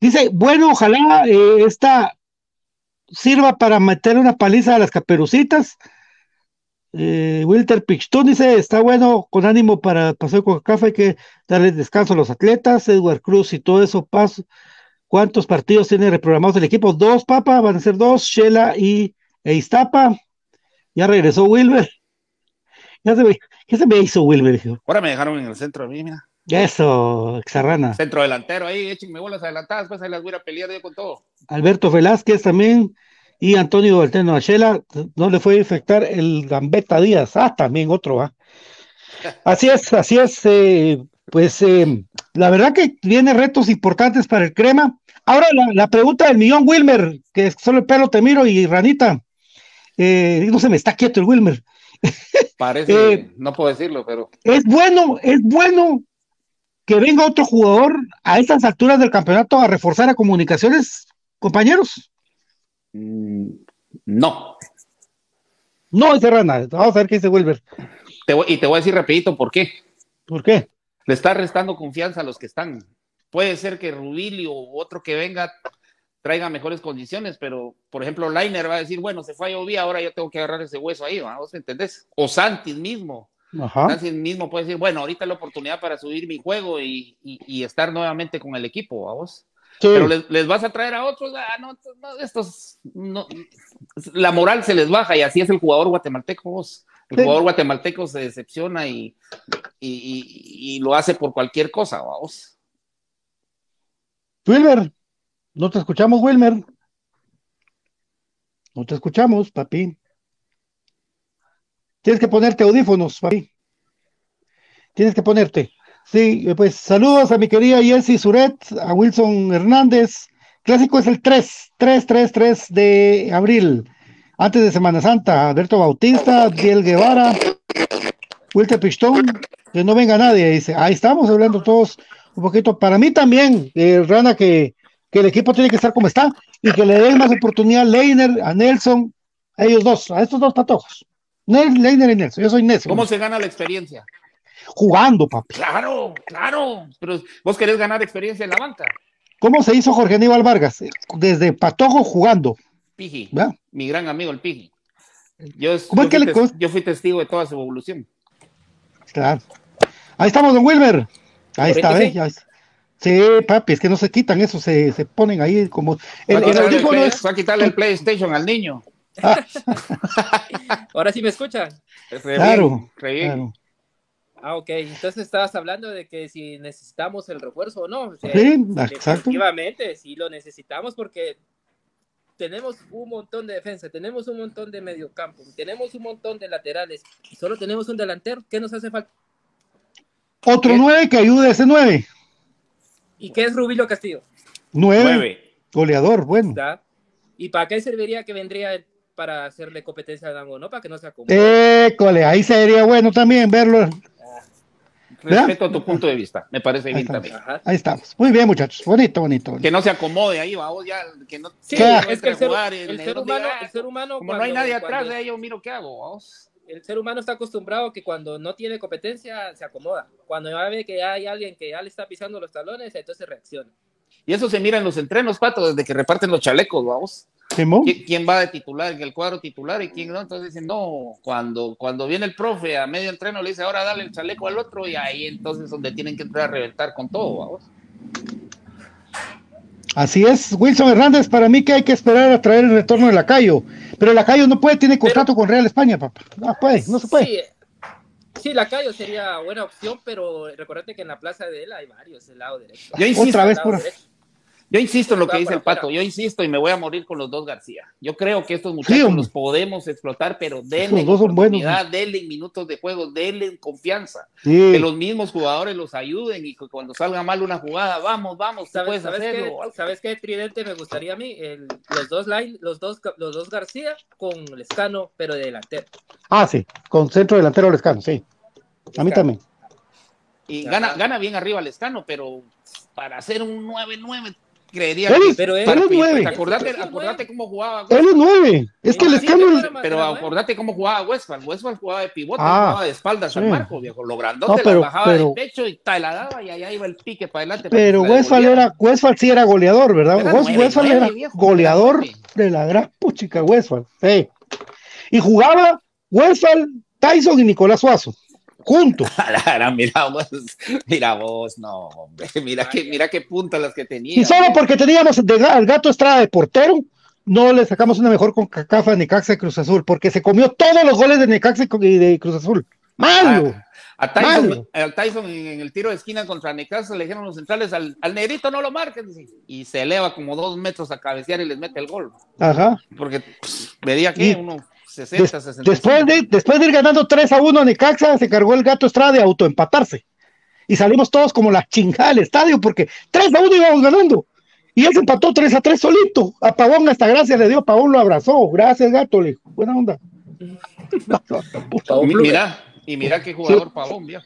dice, bueno, ojalá eh, esta sirva para meter una paliza a las caperucitas. Eh, Wilter Pichtún dice, está bueno, con ánimo para paseo con café, hay que darle descanso a los atletas, Edward Cruz y todo eso, paso. ¿Cuántos partidos tiene reprogramados el equipo? Dos, papá, van a ser dos, Shela y e Iztapa. Ya regresó Wilmer. Ya se me, ¿Qué se me hizo Wilmer? hijo? Ahora me dejaron en el centro a mí, mira. Eso, Exarrana. Centro delantero ahí, échenme bolas adelantadas, pues ahí las voy a pelear yo con todo. Alberto Velázquez también y Antonio Valteno Achela, no le fue a infectar el Gambetta Díaz, ah, también otro, va. Así es, así es, eh, pues eh, la verdad que tiene retos importantes para el crema. Ahora la, la pregunta del millón, Wilmer, que solo el pelo te miro y Ranita, eh, no se me está quieto el Wilmer. Parece, Eh, no puedo decirlo, pero Es bueno, es bueno que venga otro jugador a estas alturas del campeonato a reforzar a comunicaciones, compañeros. Mm, no. No es Serrana, vamos a ver qué dice. Te voy- y te voy a decir rapidito por qué. ¿Por qué? Le está restando confianza a los que están. Puede ser que Rubilio o otro que venga traiga mejores condiciones, pero por ejemplo, Lainer va a decir, bueno, se fue a Llovía, ahora yo tengo que agarrar ese hueso ahí. ¿vos me entendés? O Santis mismo. Ajá. Santis mismo puede decir, bueno, ahorita es la oportunidad para subir mi juego y, y- y estar nuevamente con el equipo, ¿va vos? Sí. Pero les, les vas a traer a otros, ah, no, no, estos, no, la moral se les baja y así es el jugador guatemalteco, vos. El Sí. jugador guatemalteco se decepciona y, y, y- y lo hace por cualquier cosa, vamos. Wilmer, no te escuchamos, Wilmer. No te escuchamos, papi. Tienes que ponerte audífonos, papi. Tienes que ponerte. Sí, eh, pues saludos a mi querida Jessy Suret, a Wilson Hernández. Clásico es el 3, 3, 3, 3 de abril, antes de Semana Santa. Alberto Bautista, Diel Guevara, Wilter Pistón, que no venga nadie, dice. Ahí estamos hablando todos un poquito. Para mí también, eh, Rana, que, que el equipo tiene que estar como está y que le den más oportunidad a Leiner, a Nelson, a ellos dos, a estos dos patojos. Leiner y Nelson, yo soy Nelson. ¿Cómo se gana la experiencia? Jugando, papi. Claro, claro, pero vos querés ganar experiencia en la banca. ¿Cómo se hizo Jorge Aníbal Vargas? Desde patojo jugando. Piji, ¿verdad? mi gran amigo el Piji. Yo, ¿Cómo yo es que fui le tes- cos- yo fui testigo de toda su evolución. Claro. Ahí estamos, don Wilmer. Ahí está, sí. ¿ves? Ya es- Sí, papi, es que no se quitan eso, se, se ponen ahí como. El, Va a el el play- es. va a quitarle el PlayStation al niño. Ahora sí me escuchan. Re Claro, bien, re bien. claro. Ah, ok. Entonces estabas hablando de que si necesitamos el refuerzo o no. O sea, Sí, exacto. Efectivamente, sí lo necesitamos porque tenemos un montón de defensa, tenemos un montón de mediocampo, tenemos un montón de laterales y solo tenemos un delantero. ¿Qué nos hace falta? Otro nueve que ayude a ese nueve. ¿Y qué es Rubilio Castillo? Nueve, goleador, bueno. ¿Y para qué serviría que vendría para hacerle competencia a Dango? ¿No? Para que no se acomode. École, ahí sería bueno también verlo. ¿Verdad? Respeto tu punto de vista, me parece Ahí bien estamos. también. Ajá. Ahí estamos. Muy bien, muchachos. Bonito, bonito. bonito. Que no se acomode ahí, vamos, ya, que no Sí, no es que el a ser, jugar, el el ser humano, diga, el ser humano como no hay cuando- nadie atrás cuando- de ellos, miro qué hago, vamos. el ser humano está acostumbrado que cuando no tiene competencia se acomoda. Cuando ya ve que hay alguien que ya le está pisando los talones, entonces reacciona. Y eso se mira en los entrenos, Pato, desde que reparten los chalecos, vamos. Simón. ¿Qui- ¿Quién va de titular en el cuadro titular y quién no? Entonces dicen, no, cuando, cuando viene el profe a medio entreno le dice, ahora dale el chaleco al otro y ahí entonces donde tienen que entrar a reventar con todo, vamos. Así es, Wilson Hernández, para mí que hay que esperar a traer el retorno de Lacayo. Pero Lacayo no puede, tiene contrato con Real España, papá. No puede, no se puede. Sí, sí, Lacayo sería buena opción, pero recordate que en la plaza de él hay varios, el lado derecho. Yo insisto, Otra vez por- derecho. Yo insisto en lo que dice el Pato, yo insisto y me voy a morir con los dos García. Yo creo que estos muchachos los podemos explotar, pero denle dos son buenos, oportunidad, denle minutos de juego, denle confianza. Sí. Que los mismos jugadores los ayuden y que cuando salga mal una jugada, vamos, vamos, ¿Sabes, puedes sabes qué, hacerlo. ¿Sabes qué tridente me gustaría a mí? El- los dos line, los dos, los dos García con Lescano, pero de delantero. Ah, sí, con centro delantero Lescano, sí. A mí también. Y gana, gana bien arriba Lescano, pero para hacer un 9-9, creería Él que. es- Pero él- él es nueve. Acordate, acordate cómo jugaba. Él es nueve. Es que Sí, Lescano sí, es- pero- acordate cómo jugaba Westphal. Westphal jugaba de pivote, Ah, jugaba de espaldas al sí. marco, viejo. Lo grandote No, pero- la bajaba pero- del pecho y ta, la daba y allá iba el pique para adelante. Pero para que Westphal era, Westphal sí era goleador, ¿verdad? Era West- nueve, Westphal nueve, era viejo, goleador de la gran puchica Westphal. Sí. Y jugaba Westphal, Tyson y Nicolás Suazo. Juntos. Mira vos, mira vos, no, hombre, mira que, mira qué puntas las que tenía. Y solo porque teníamos al gato Estrada de portero, no le sacamos una mejor con Cacafa Necaxa de Cruz Azul, porque se comió todos los goles de Necaxa y y de Cruz Azul. Malo. A Tyson, Malo. al Tyson en, en el tiro de esquina contra Necaxa le dijeron los centrales al, al negrito no lo marques dice, y se eleva como dos metros a cabecear y les mete el gol. Ajá. Porque pss, vería que Y uno 60, Des- 60. después, de, después de ir ganando 3 a 1 Necaxa, se cargó el gato Estrada de autoempatarse. Y salimos todos como la chingada del estadio, porque 3 a 1 íbamos ganando. Y él se empató 3 a 3 solito. A Pavón hasta gracias le dio, Pavón lo abrazó. Gracias, gato, le dijo. Buena onda. Mira, y mira qué jugador pavón, viejo.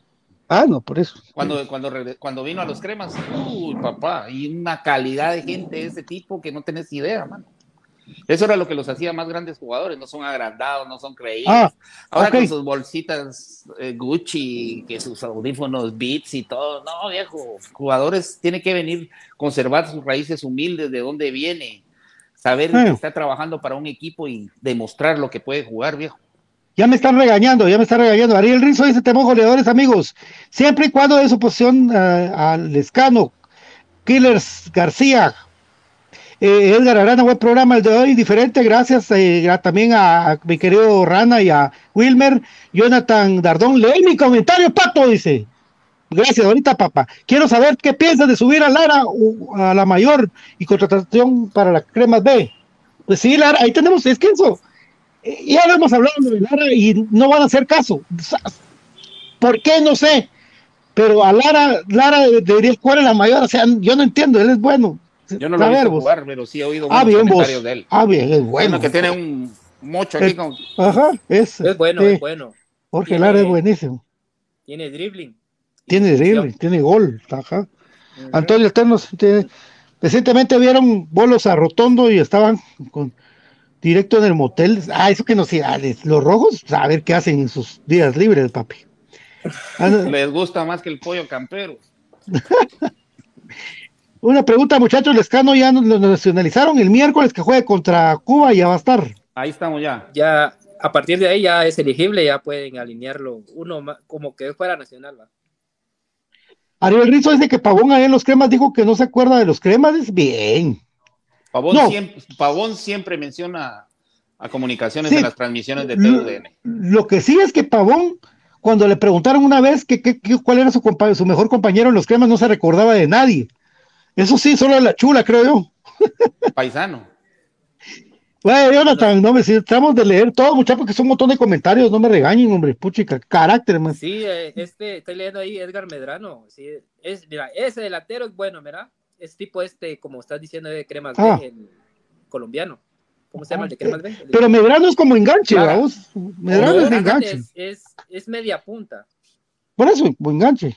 Ah, no, por eso. Cuando, cuando, cuando vino a los cremas, uy, papá, y una calidad de gente de ese tipo que no tenés idea, mano. Eso era lo que los hacía más grandes jugadores, no son agrandados, no son creídos. Ah, Ahora con sus bolsitas eh, Gucci, que sus audífonos Beats y todo, no, viejo, jugadores tiene que venir, conservar sus raíces humildes, de dónde viene, saber que está trabajando para un equipo y demostrar lo que puede jugar, viejo. Ya me están regañando, ya me están regañando. Ariel Rizzo dice, tenemos goleadores, amigos. Siempre y cuando de su posición ah, al Lescano, Killers García, eh, Edgar Arana, buen programa el de hoy, diferente, gracias eh, también a, a mi querido Rana y a Wilmer. Jonathan Dardón, lee mi comentario, Pato, dice. Gracias, ahorita, papá. Quiero saber qué piensas de subir a Lara a la mayor y contratación para la Cremas B. Pues sí, Lara, ahí tenemos, es que eso, eh, ya lo hemos hablado de Lara y no van a hacer caso. ¿Por qué? No sé. Pero a Lara, Lara debería jugar en la mayor. O sea, yo no entiendo, él es bueno. Yo no lo A he visto vos. jugar, pero sí he oído Ah, bien, vos. comentarios de él. Ah, bien, es Bueno, bueno. que tiene un mocho aquí con... Ajá, es. Es bueno, sí, es bueno. Jorge Lara es buenísimo. Tiene dribbling. Tiene drible, tiene gol. Ajá. Ujú. Antonio Alternos, tiene- recientemente vieron bolos a Rotondo y estaban con directo en el motel. Ah, eso que no sé, ah, los rojos, a ver qué hacen en sus días libres, papi. Ah, Les gusta más que el pollo campero. Una pregunta, muchachos, Lescano ya lo nacionalizaron el miércoles que juegue contra Cuba, ya va a estar. Ahí estamos ya. Ya, a partir de ahí ya es elegible, ya pueden alinearlo uno ma- como que fuera nacional, ¿va? Ariel Rizzo dice que Pavón ahí en los cremas dijo que no se acuerda de los cremas, es bien. Pavón, No. siempre, Pavón siempre menciona a comunicaciones Sí. en las transmisiones de TUDN. lo que sí es que Pavón, cuando le preguntaron una vez que, que- que- cuál era su mejor compañero en los cremas, no se recordaba de nadie. Eso sí, solo la chula, creo yo. Paisano. Bueno, Jonathan, no me si tratamos de leer todo, muchachos, porque son un montón de comentarios, no me regañen, hombre, puchica, carácter, man. Sí, eh, este, estoy leyendo ahí Edgar Medrano. Sí, es, mira, ese delantero es bueno, ¿verdad? Es tipo este, como estás diciendo, de Cremas Ah. B, el colombiano. ¿Cómo se llama el de Cremas B? El de- Pero Medrano es como enganche, Claro. vamos. Medrano No, es de enganche. es, es, es media punta. Por eso, buen enganche.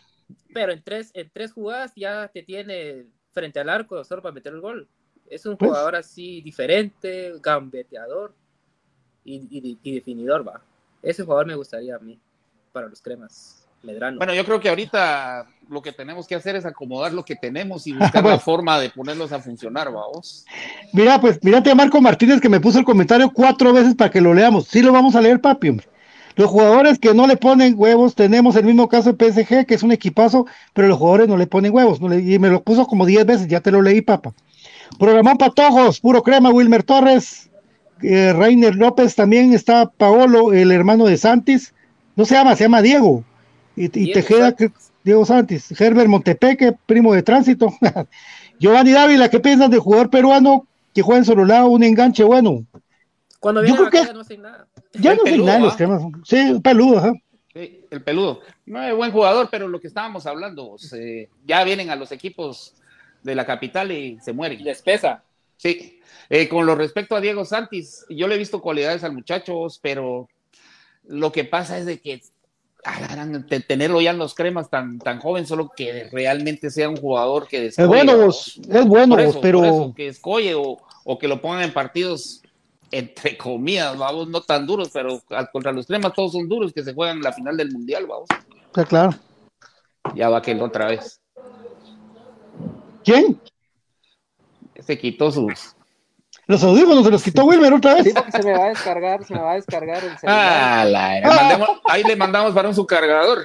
Pero en tres, en tres jugadas ya te tiene frente al arco solo para meter el gol. Es un Pues. jugador así diferente, gambeteador y, y- y definidor, va. Ese jugador me gustaría a mí, para los cremas. Medrano. Bueno, yo creo que ahorita lo que tenemos que hacer es acomodar lo que tenemos y buscar Bueno. la forma de ponerlos a funcionar, vamos. Mira, pues, mírate a Marco Martínez que me puso el comentario cuatro veces para que lo leamos. Sí lo vamos a leer, papi, hombre. Los jugadores que no le ponen huevos, tenemos el mismo caso de PSG, que es un equipazo, pero los jugadores no le ponen huevos. no le- y me lo puso como diez veces, ya te lo leí, papá. Programón Patojos, puro crema, Wilmer Torres, eh, Reiner López, también está Paolo, el hermano de Santis. No se llama, se llama Diego. Y, y Tejeda, Diego Santis, Herbert Montepeque, primo de tránsito. Giovanni Dávila, ¿qué piensas del jugador peruano que juega en solo lado, un enganche bueno? Cuando yo viene creo que- batalla no hacen nada. Ya El no sé peludo, nada de los ¿ah? temas. Sí, un peludo, ajá. Sí, el peludo. No es buen jugador, pero lo que estábamos hablando, pues, eh, ya vienen a los equipos de la capital y se mueren. Les pesa. Sí, Eh, con lo respecto a Diego Santis, yo le he visto cualidades al muchacho, pero lo que pasa es de que agarran de tenerlo ya en los cremas tan, tan joven, solo que realmente sea un jugador que Es bueno, vos. es bueno, Por vos, eso, pero por eso, que escolle o, o que lo pongan en partidos entre comillas, vamos, no tan duros, pero contra los cremas todos son duros que se juegan la final del mundial, vamos. está claro. Ya va aquel otra vez. ¿Quién? Se quitó sus. Los audífonos se los quitó Wilmer otra Sí, vez. porque se me va a descargar, se me va a descargar el celular Ah, la- mandemos- ahí le mandamos para un su cargador.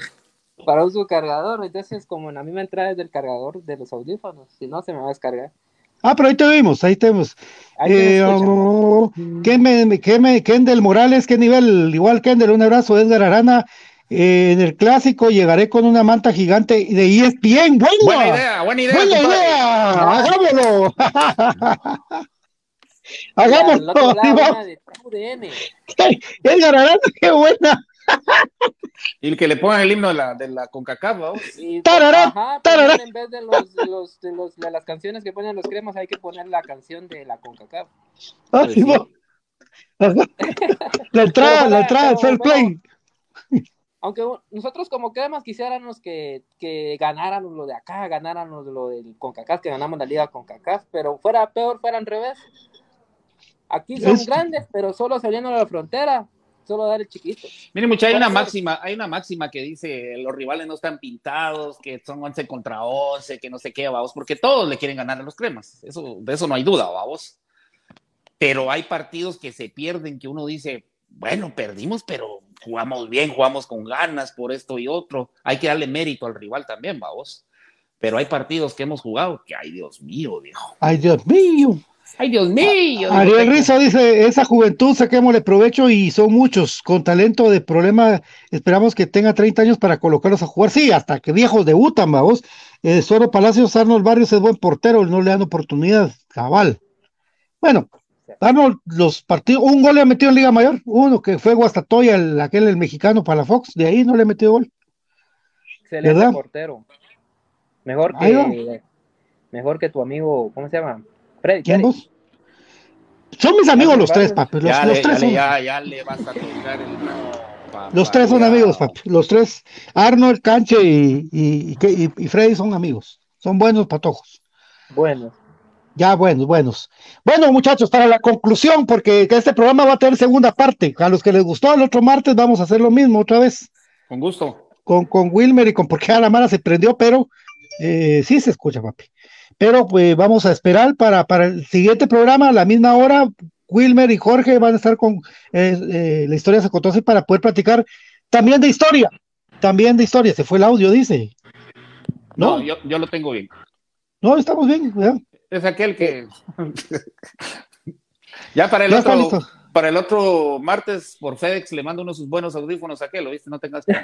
para uso cargador. Entonces, como en la misma entrada es del cargador de los audífonos, si no, se me va a descargar. Ah, pero ahí te vimos, ahí te vimos. Ahí te Eh, oh, ¿Quién me, quién me- Kendall Morales, qué nivel? Igual Kendall, un abrazo, Edgar Arana. Eh, en el clásico llegaré con una manta gigante de ESPN. ¡Buena! Buena idea, buena idea. ¡Buena idea! ¡Hagámoslo! ¡Hagámoslo! Edgar Arana, qué buena. Y el que le pongan el himno de la, de la CONCACAF, ajá, también en vez de, los, de, los, de, los- de las canciones que ponen los cremas, hay que poner la canción de la CONCACAF. Ah, sí, va. Ajá. La entrada, la entrada, fair play. Aunque nosotros como cremas quisiéramos que, que ganáramos lo de acá, ganáramos lo del CONCACAF, que ganamos la liga CONCACAF, pero fuera peor, fuera al revés. Aquí son Es- grandes, pero solo saliendo a la frontera, solo dar el chiquito. Miren, mucha, hay una máxima, hay una máxima que dice los rivales no están pintados, que son 11 contra 11, que no sé qué, vamos, porque todos le quieren ganar a los cremas. Eso, de eso no hay duda, vamos. Pero hay partidos que se pierden, que uno dice, bueno, perdimos, pero jugamos bien, jugamos con ganas por esto y otro. Hay que darle mérito al rival también, vamos. Pero hay partidos que hemos jugado que, ay, Dios mío, viejo. Ay, Dios mío. Ay, Dios mío. Ariel Rizzo dice, esa juventud saquémosle provecho y son muchos, con talento de problema, esperamos que tenga 30 años para colocarlos a jugar, sí, hasta que viejos debutan, vamos. Eh, Soro Palacios, Arnold Barrios es buen portero, no le dan oportunidad, cabal. Bueno, Arnold, los partidos, un gol le ha metido en Liga Mayor, uno que fue Guastatoya, el, aquel el mexicano para la Fox, de ahí no le ha metido gol. Excelente ¿Verdad? portero. Mejor que, mejor que tu amigo, ¿cómo se llama? Freddy. ¿Quién? Son mis amigos los tres, papi, los, ya, los le, tres ya, son... ya, ya le vas a tocar el papá, Los tres son ya. amigos, papi. Los tres, Arnold, Canche y, y, y- y- y Freddy son amigos. Son buenos patojos. Bueno, Ya buenos, buenos. Bueno, muchachos, para la conclusión, porque este programa va a tener segunda parte. A los que les gustó el otro martes, vamos a hacer lo mismo otra vez Con gusto. con, con Wilmer y con porque a la mara se prendió, pero eh, sí se escucha, papi. Pero pues vamos a esperar para, para el siguiente programa, a la misma hora. Wilmer y Jorge van a estar con eh, eh, la historia se contó así para poder platicar también de historia. También de historia. Se fue el audio, dice. No, No, yo, yo lo tengo bien. no, estamos bien. Es aquel que. ya para el ya está otro. Para el otro martes, por FedEx, le mando unos sus buenos audífonos a aquel, ¿lo viste? No tengas.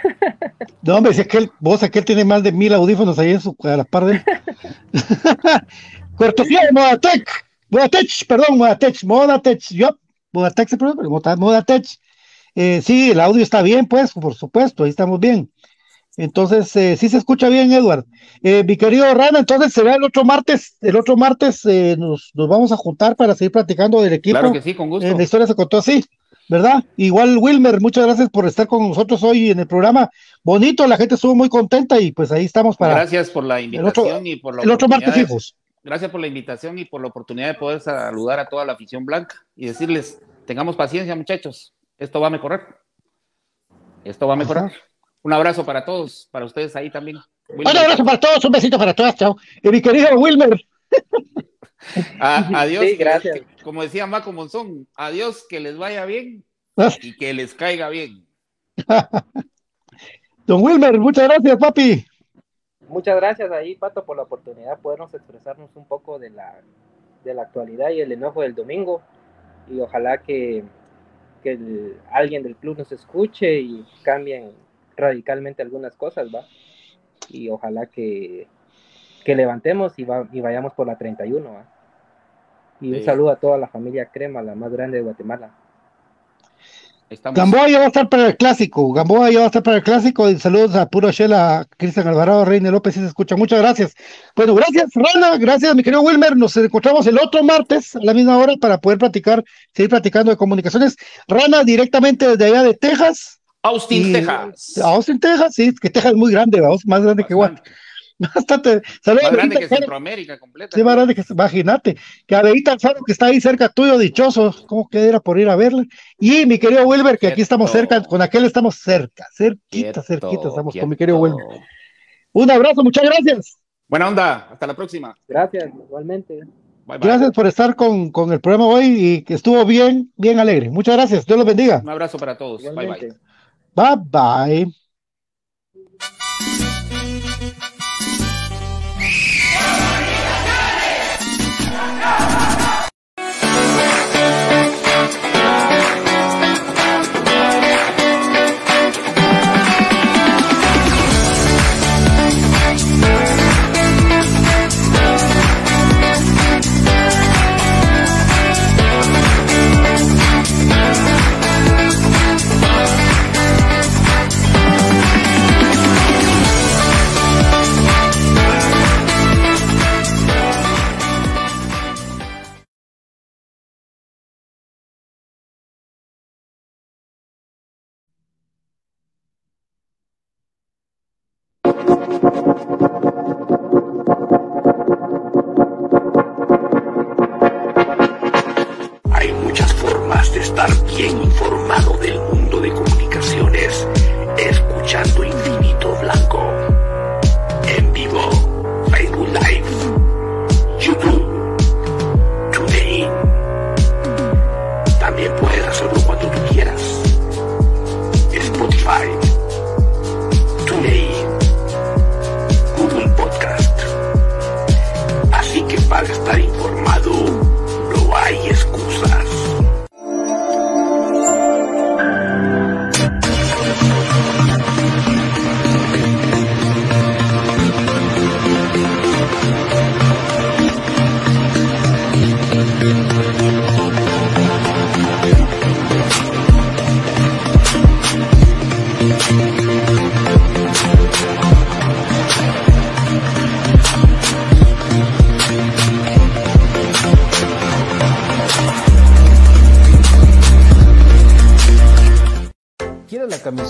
No, hombre, si aquel, vos aquel tiene más de mil audífonos ahí en su, a la par de. Cortesía de Modatech, Modatech, perdón, Modatech, Modatech, yo, Modatech se pronuncia, Modatech. Eh, sí, el audio está bien, pues, por supuesto, ahí estamos bien. Entonces, eh, sí se escucha bien, Edward. Eh, mi querido Rana, entonces será el otro martes, el otro martes eh, nos, nos vamos a juntar para seguir platicando del equipo. Claro que sí, con gusto. Eh, la historia se contó así. ¿verdad? Igual Wilmer, muchas gracias por estar con nosotros hoy en el programa. Bonito, la gente estuvo muy contenta y pues ahí estamos para... Gracias por la invitación y por la El otro martes hijos. Gracias por la invitación y por la oportunidad de poder saludar a toda la afición blanca y decirles, tengamos paciencia muchachos, esto va a mejorar. Esto va a mejorar. Un abrazo para todos, para ustedes ahí también. Un abrazo para todos, un besito para todas, chao. Y mi querido Wilmer. adiós. gracias. como decía Maco Monzón, adiós, que les vaya bien ah. y que les caiga bien. Don Wilmer, muchas gracias, papi. Muchas gracias ahí, Pato, por la oportunidad de podernos expresarnos un poco de la, de la actualidad y el enojo del domingo. Y ojalá que, que alguien del club nos escuche y cambien radicalmente algunas cosas, ¿va? Y ojalá que, que levantemos y, y vayamos por la 31, ¿va? Y un saludo a toda la familia Crema, la más grande de Guatemala. Gamboa ya va a estar para el clásico. Gamboa ya va a estar para el clásico. Y saludos a Puro Shela, Cristian Alvarado, Reina López, si se escucha. Muchas gracias. Bueno, gracias, Rana. Gracias, mi querido Wilmer. Nos encontramos el otro martes a la misma hora para poder platicar, seguir platicando de comunicaciones. Rana, directamente desde allá de Texas. Austin, Texas. Austin, Texas, sí, que Texas es muy grande, vamos, más grande que Guatemala. Bastante. Saludos, más grande que Centroamérica completa. Sí, más grande que, imagínate, que Adelita Alfaro, que está ahí cerca tuyo, dichoso, ¿cómo quedara por ir a verla? Y mi querido Wilber, que aquí estamos cerca, con aquel estamos cerca, cerquita, cerquita, estamos con mi querido Wilber. Un abrazo, muchas gracias. Buena onda, hasta la próxima. Gracias, igualmente. Gracias por estar con, con, el programa hoy y que estuvo bien, bien alegre. Muchas gracias, Dios los bendiga. Un abrazo para todos. Bye bye. Bye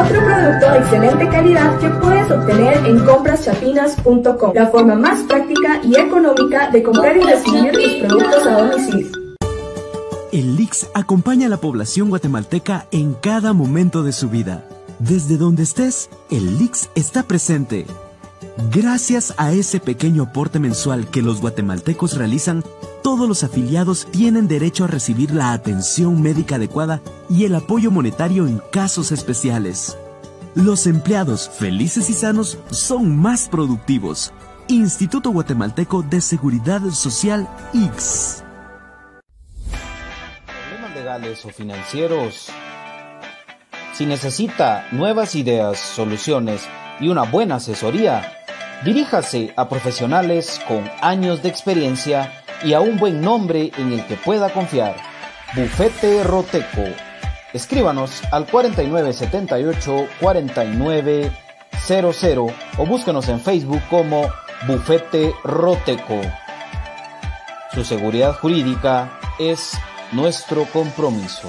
Otro producto de excelente calidad que puedes obtener en compraschapinas.com, la forma más práctica y económica de comprar y recibir tus productos a domicilio. El LIX acompaña a la población guatemalteca en cada momento de su vida. Desde donde estés, el LIX está presente. Gracias a ese pequeño aporte mensual que los guatemaltecos realizan, todos los afiliados tienen derecho a recibir la atención médica adecuada y el apoyo monetario en casos especiales. Los empleados felices y sanos son más productivos. Instituto Guatemalteco de Seguridad Social X. Problemas legales o financieros. Si necesita nuevas ideas, soluciones y una buena asesoría, diríjase a profesionales con años de experiencia y a un buen nombre en el que pueda confiar. Bufete Roteco. Escríbanos al 4978 4900 o búsquenos en Facebook como Bufete Roteco. Su seguridad jurídica es nuestro compromiso.